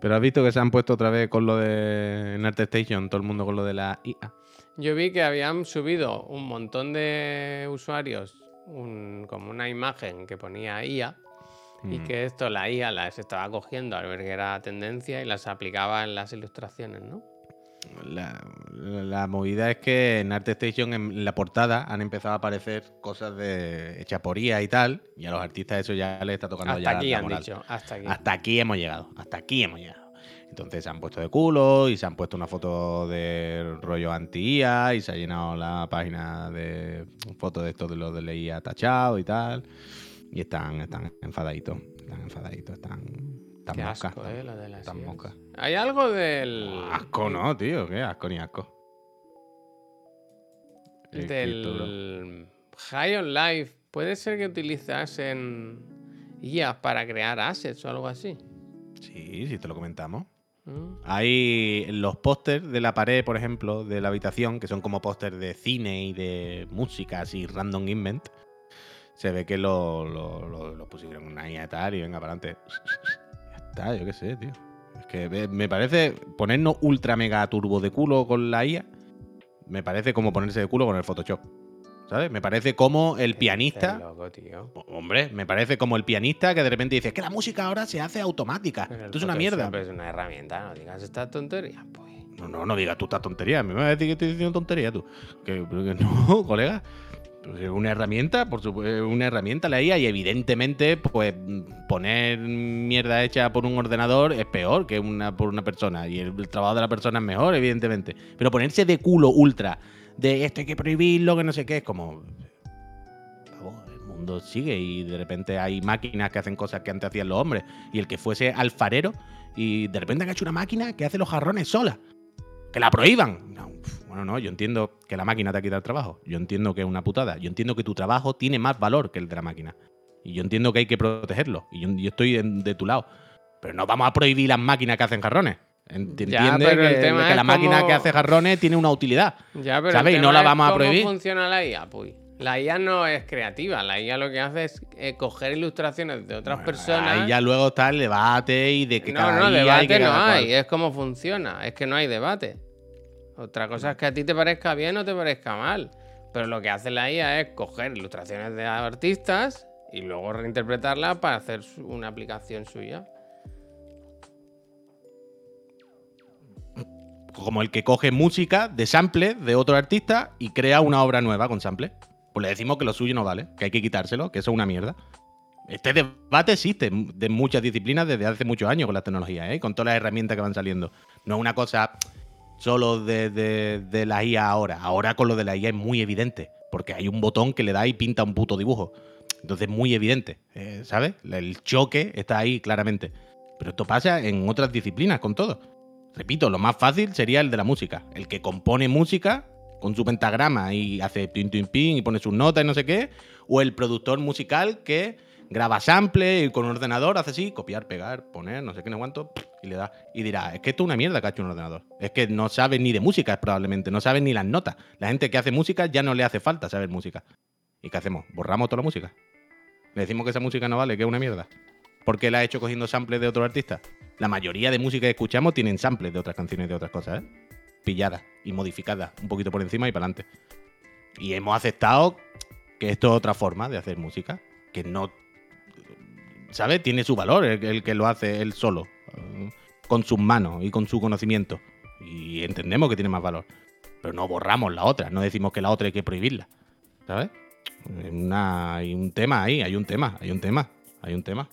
Pero has visto que se han puesto otra vez con lo de. En Art Station, todo el mundo con lo de la IA. Yo vi que habían subido un montón de usuarios un- como una imagen que ponía IA y Mm. que esto la IA las estaba cogiendo al ver que era tendencia y las aplicaba en las ilustraciones, ¿no? La, la movida es que en Art Station, en la portada, han empezado a aparecer cosas de hechas por IA y tal. Y a los artistas eso ya les está tocando Hasta ya aquí la han dicho, hasta aquí. Hasta aquí hemos llegado, hasta aquí hemos llegado. Entonces se han puesto de culo y se han puesto una foto de rollo anti-IA y se ha llenado la página de fotos de esto de los de la IA tachado y tal. Y están, están enfadaditos, están enfadaditos, están, están Qué moscas. asco, eh, lo de las están moscas. Hay algo del... Asco no, tío, qué asco ni asco. Del High on Life. ¿Puede ser que utilizasen IA para crear assets o algo así? Sí, sí, te lo comentamos. ¿Mm? Hay los pósters de la pared, por ejemplo, de la habitación, que son como pósters de cine y de música, así random invent. Se ve que lo, lo, lo- lo pusieron una IA y tal y venga para adelante. Ya está, yo qué sé, tío. Es que me parece ponernos ultra mega turbo de culo con la IA. Me parece como ponerse de culo con el Photoshop. ¿Sabes? Me parece como el Qué pianista. loco, tío. Hombre, me parece como el pianista que de repente dice "Es que la música ahora se hace automática. El Esto es una mierda. Es una herramienta, no digas esta tontería. Pues. No, no, no digas tú esta tontería. Me vas a decir que estoy diciendo tontería tú. Que, que no, [LAUGHS] colega. Pues es una herramienta, por supuesto, una herramienta la IA y evidentemente, pues poner mierda hecha por un ordenador es peor que una por una persona y el, trabajo de la persona es mejor, evidentemente. Pero ponerse de culo ultra de esto hay que prohibirlo, que no sé qué, es como el mundo sigue y de repente hay máquinas que hacen cosas que antes hacían los hombres y el que fuese alfarero y de repente han hecho una máquina que hace los jarrones sola. Que la prohíban. No, bueno, no, yo entiendo que la máquina te ha quitado el trabajo. Yo entiendo que es una putada. Yo entiendo que tu trabajo tiene más valor que el de la máquina. Y yo entiendo que hay que protegerlo. Y yo, yo estoy de tu lado. Pero no vamos a prohibir las máquinas que hacen jarrones. Entiende Ya, pero el que, tema que es la máquina cómo- que hace jarrones tiene una utilidad. Ya, pero ¿Sabes? el Y no la es vamos a cómo prohibir. funciona la IA? Pues la IA no es creativa, la IA lo que hace es eh, coger ilustraciones de otras personas. Ahí ya luego está el debate y de que no, cada no, y debate que no cada hay, cual. es cómo funciona, es que no hay debate. Otra cosa es que a ti te parezca bien o te parezca mal, pero lo que hace la IA es coger ilustraciones de artistas y luego reinterpretarlas para hacer una aplicación suya. Como el que coge música de sample de otro artista y crea una obra nueva con sample. Pues le decimos que lo suyo no vale, que hay que quitárselo, que eso es una mierda. Este debate existe de muchas disciplinas desde hace muchos años con las tecnologías, ¿eh? con todas las herramientas que van saliendo. No es una cosa solo de, de, de la IA ahora. Ahora con lo de la IA es muy evidente, porque hay un botón que le da y pinta un puto dibujo. Entonces es muy evidente, eh, ¿sabes? El choque está ahí claramente. Pero esto pasa en otras disciplinas con todo. Repito, lo más fácil sería el de la música. El que compone música con su pentagrama y hace pin, pin, pin y pone sus notas y no sé qué. O el productor musical que graba sample y con un ordenador hace así, copiar, pegar, poner, no sé qué, no cuánto, y le da. Y dirá, es que esto es una mierda que ha hecho un ordenador. Es que no sabe ni de música probablemente, no sabe ni las notas. La gente que hace música ya no le hace falta saber música. ¿Y qué hacemos? ¿Borramos toda la música? ¿Le decimos que esa música no vale, que es una mierda? ¿Por qué la ha hecho cogiendo samples de otro artista? La mayoría de música que escuchamos tienen samples de otras canciones de otras cosas, ¿eh? Pilladas y modificadas, un poquito por encima y para adelante. Y hemos aceptado que esto es otra forma de hacer música, que no, ¿sabes? Tiene su valor el, que lo hace él solo, con sus manos y con su conocimiento. Y entendemos que tiene más valor. Pero no borramos la otra, no decimos que la otra hay que prohibirla, ¿sabes? Hay un tema ahí, hay un tema, hay un tema, hay un tema.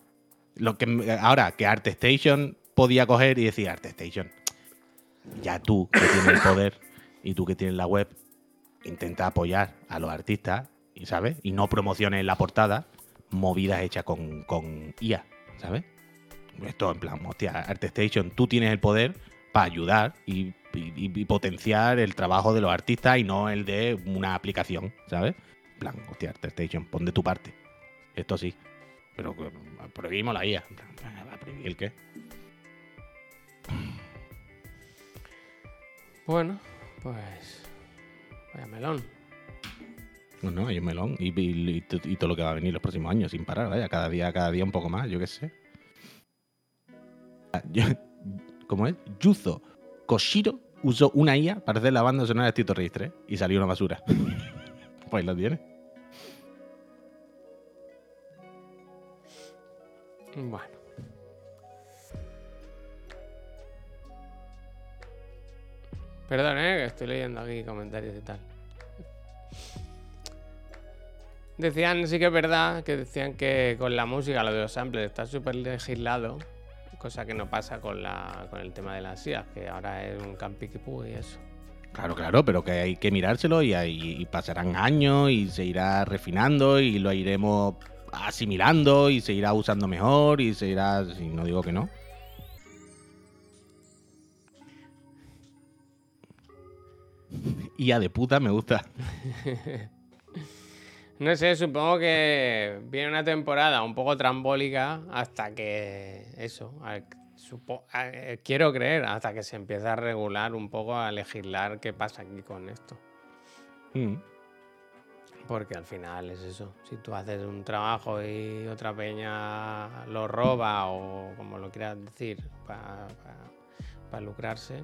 Lo que ahora que ArtStation podía coger y decir ArtStation, ya tú que tienes el poder y tú que tienes la web, intenta apoyar a los artistas y sabes y no promociones la portada movidas hechas con, con IA, ¿sabes? Esto en plan, hostia, ArtStation, tú tienes el poder para ayudar y, potenciar el trabajo de los artistas y no el de una aplicación, ¿sabes? En plan, hostia, ArtStation, pon de tu parte. Esto sí. Pero que prohibimos la IA. Plan, ¿Va a prohibir el qué? Bueno, pues. Vaya melón. No, hay un melón. Y, y- y to- y todo lo que va a venir los próximos años, sin parar, vaya. Cada día, cada día un poco más, yo qué sé. Ah, ¿Cómo es? Yuzo Koshiro usó una IA para hacer la banda sonora de Tito Registre y salió una basura. [LAUGHS] pues ahí lo tiene. Bueno. Perdón, eh, que estoy leyendo aquí comentarios y tal. Decían, sí que es verdad, que decían que con la música, lo de los samples, está súper legislado. Cosa que no pasa con, la, con el tema de las IAs, que ahora es un campiquipú y eso. Claro, claro, pero que hay que mirárselo y, ahí- y pasarán años y se irá refinando y lo iremos asimilando y se irá usando mejor y se irá, si no digo que no. [LAUGHS] IA de puta me gusta. [LAUGHS] No sé, supongo que viene una temporada un poco trambólica hasta que eso, a- supo- eh, quiero creer, hasta que se empieza a regular un poco, a legislar qué pasa aquí con esto. Mm. Porque al final es eso, si tú haces un trabajo y otra peña lo roba o como lo quieras decir, para lucrarse.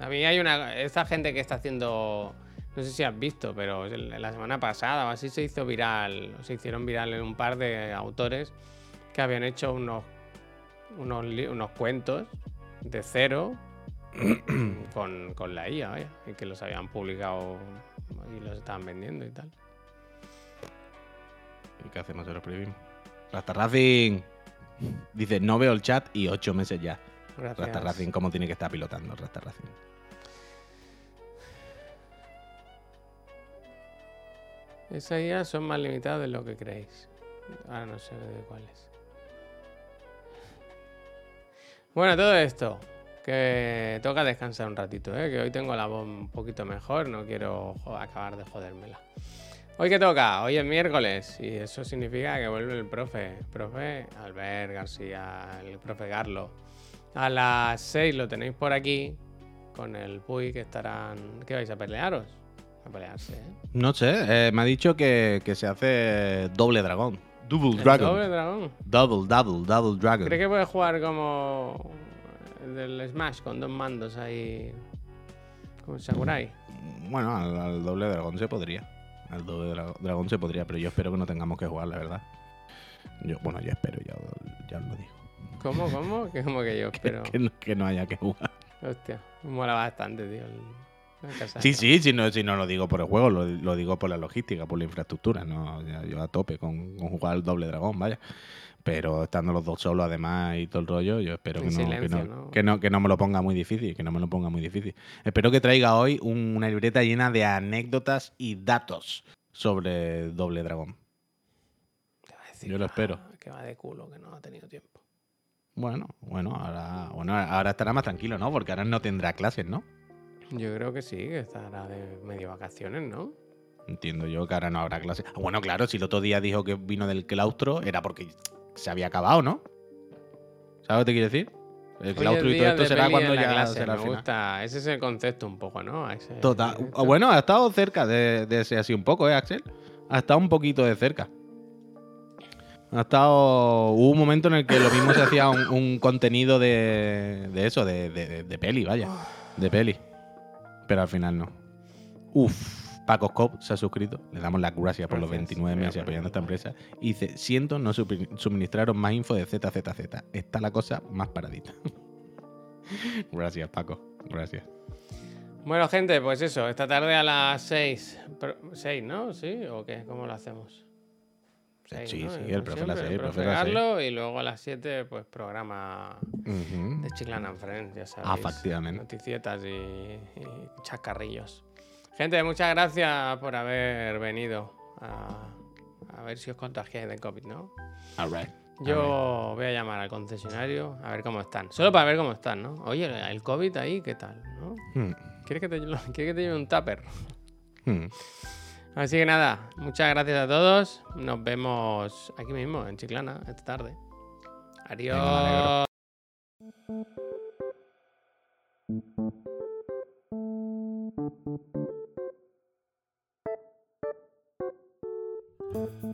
A mí hay una, esta gente que está haciendo, no sé si has visto, pero la semana pasada o así se hizo viral, se hicieron viral en un par de autores que habían hecho unos, unos, unos cuentos de cero [CLEARS THROAT] con, con la IA, vaya, y que los habían publicado y los estaban vendiendo y tal. ¿Y qué hacemos? Se lo prohibimos. Rasta Racing dice, no veo el chat y ocho meses ya. Gracias. Rasta Racing, ¿cómo tiene que estar pilotando Rasta Esas IA son más limitadas de lo que creéis. Ahora no sé de cuáles. Bueno, todo esto. Que toca descansar un ratito, ¿eh? que hoy tengo la voz un poquito mejor, no quiero acabar de jodérmela. Hoy que toca, hoy es miércoles y eso significa que vuelve el profe, profe Albert García, el profe Garlo. A las 6 lo tenéis por aquí. Con el Puy que estarán. ¿Qué vais a pelearos? A pelearse, ¿eh? No sé, eh, me ha dicho que, que se hace doble dragón. Double El dragon. doble dragón. Double, double, double dragon. ¿Cree que puede jugar como el del Smash con dos mandos ahí? Como el Sakurai. Bueno, al, al doble dragón se podría. Al doble dra- dragón se podría, pero yo espero que no tengamos que jugar, la verdad. Yo, bueno, yo espero, ya, ya os lo digo. ¿Cómo? ¿Cómo? [LAUGHS] Que como que yo espero. Que, no, que no haya que jugar. Hostia, me mola bastante, tío. el- Sí, sí, si no, si no lo digo por el juego, lo, lo digo por la logística, por la infraestructura. No, yo a tope con, con jugar al doble dragón, vaya. Pero estando los dos solos además y todo el rollo, yo espero que no, que, no, ¿no? que no- que no me lo ponga muy difícil, que no me lo ponga muy difícil. Espero que traiga hoy un- una libreta llena de anécdotas y datos sobre doble dragón. Decir Yo lo espero. Que va de culo, que no ha tenido tiempo. Bueno, bueno, ahora, bueno, ahora estará más tranquilo, ¿no? Porque ahora no tendrá clases, ¿no? Yo creo que sí, que estará de medio vacaciones, ¿no? Entiendo yo que ahora no habrá clases. Ah, Bueno, claro, si el otro día dijo que vino del claustro, era porque se había acabado, ¿no? ¿Sabes lo que te quiero decir? El claustro es y todo esto será cuando ya clase, será me gusta. Ese es el concepto un poco, ¿no? Axel? Total. Esto- Bueno, ha estado cerca de, de ser así un poco, ¿eh, Axel? Ha estado un poquito de cerca. Ha estado. Hubo un momento en el que lo mismo se hacía un, un contenido de, de eso, de, de- de peli, vaya. De peli. Pero al final no. Uf. Paco Scop se ha suscrito. Le damos las gracias por los Gracias. 29 Voy a meses apoyando esta empresa. Y dice: Siento no suministraros más info de ZZZ. Está la cosa más paradita. [LAUGHS] gracias, Paco. Gracias. Bueno, gente, pues eso. Esta tarde a las 6. 6, ¿no? ¿Sí? ¿O qué? ¿Cómo lo hacemos? Seis, Sí, ¿no? sí, el profe la siempre, seis, el profe. Carlos, Y luego a las 7, pues programa Ujú. de Chiclan and Friends, ya sabéis. Efectivamente. Noticietas y, y chascarrillos. Gente, muchas gracias por haber venido a, a ver si os contagiáis de COVID, ¿no? All right. Yo voy a llamar al concesionario a ver cómo están. Solo para ver cómo están, ¿no? Oye, el COVID ahí, ¿qué tal? ¿no? Hmm, ¿Quieres que te, [LAUGHS] ¿quieres que te lleve un tupper? hmm. Así que nada, muchas gracias a todos. Nos vemos aquí mismo, en Chiclana, esta tarde. Adiós. Venga,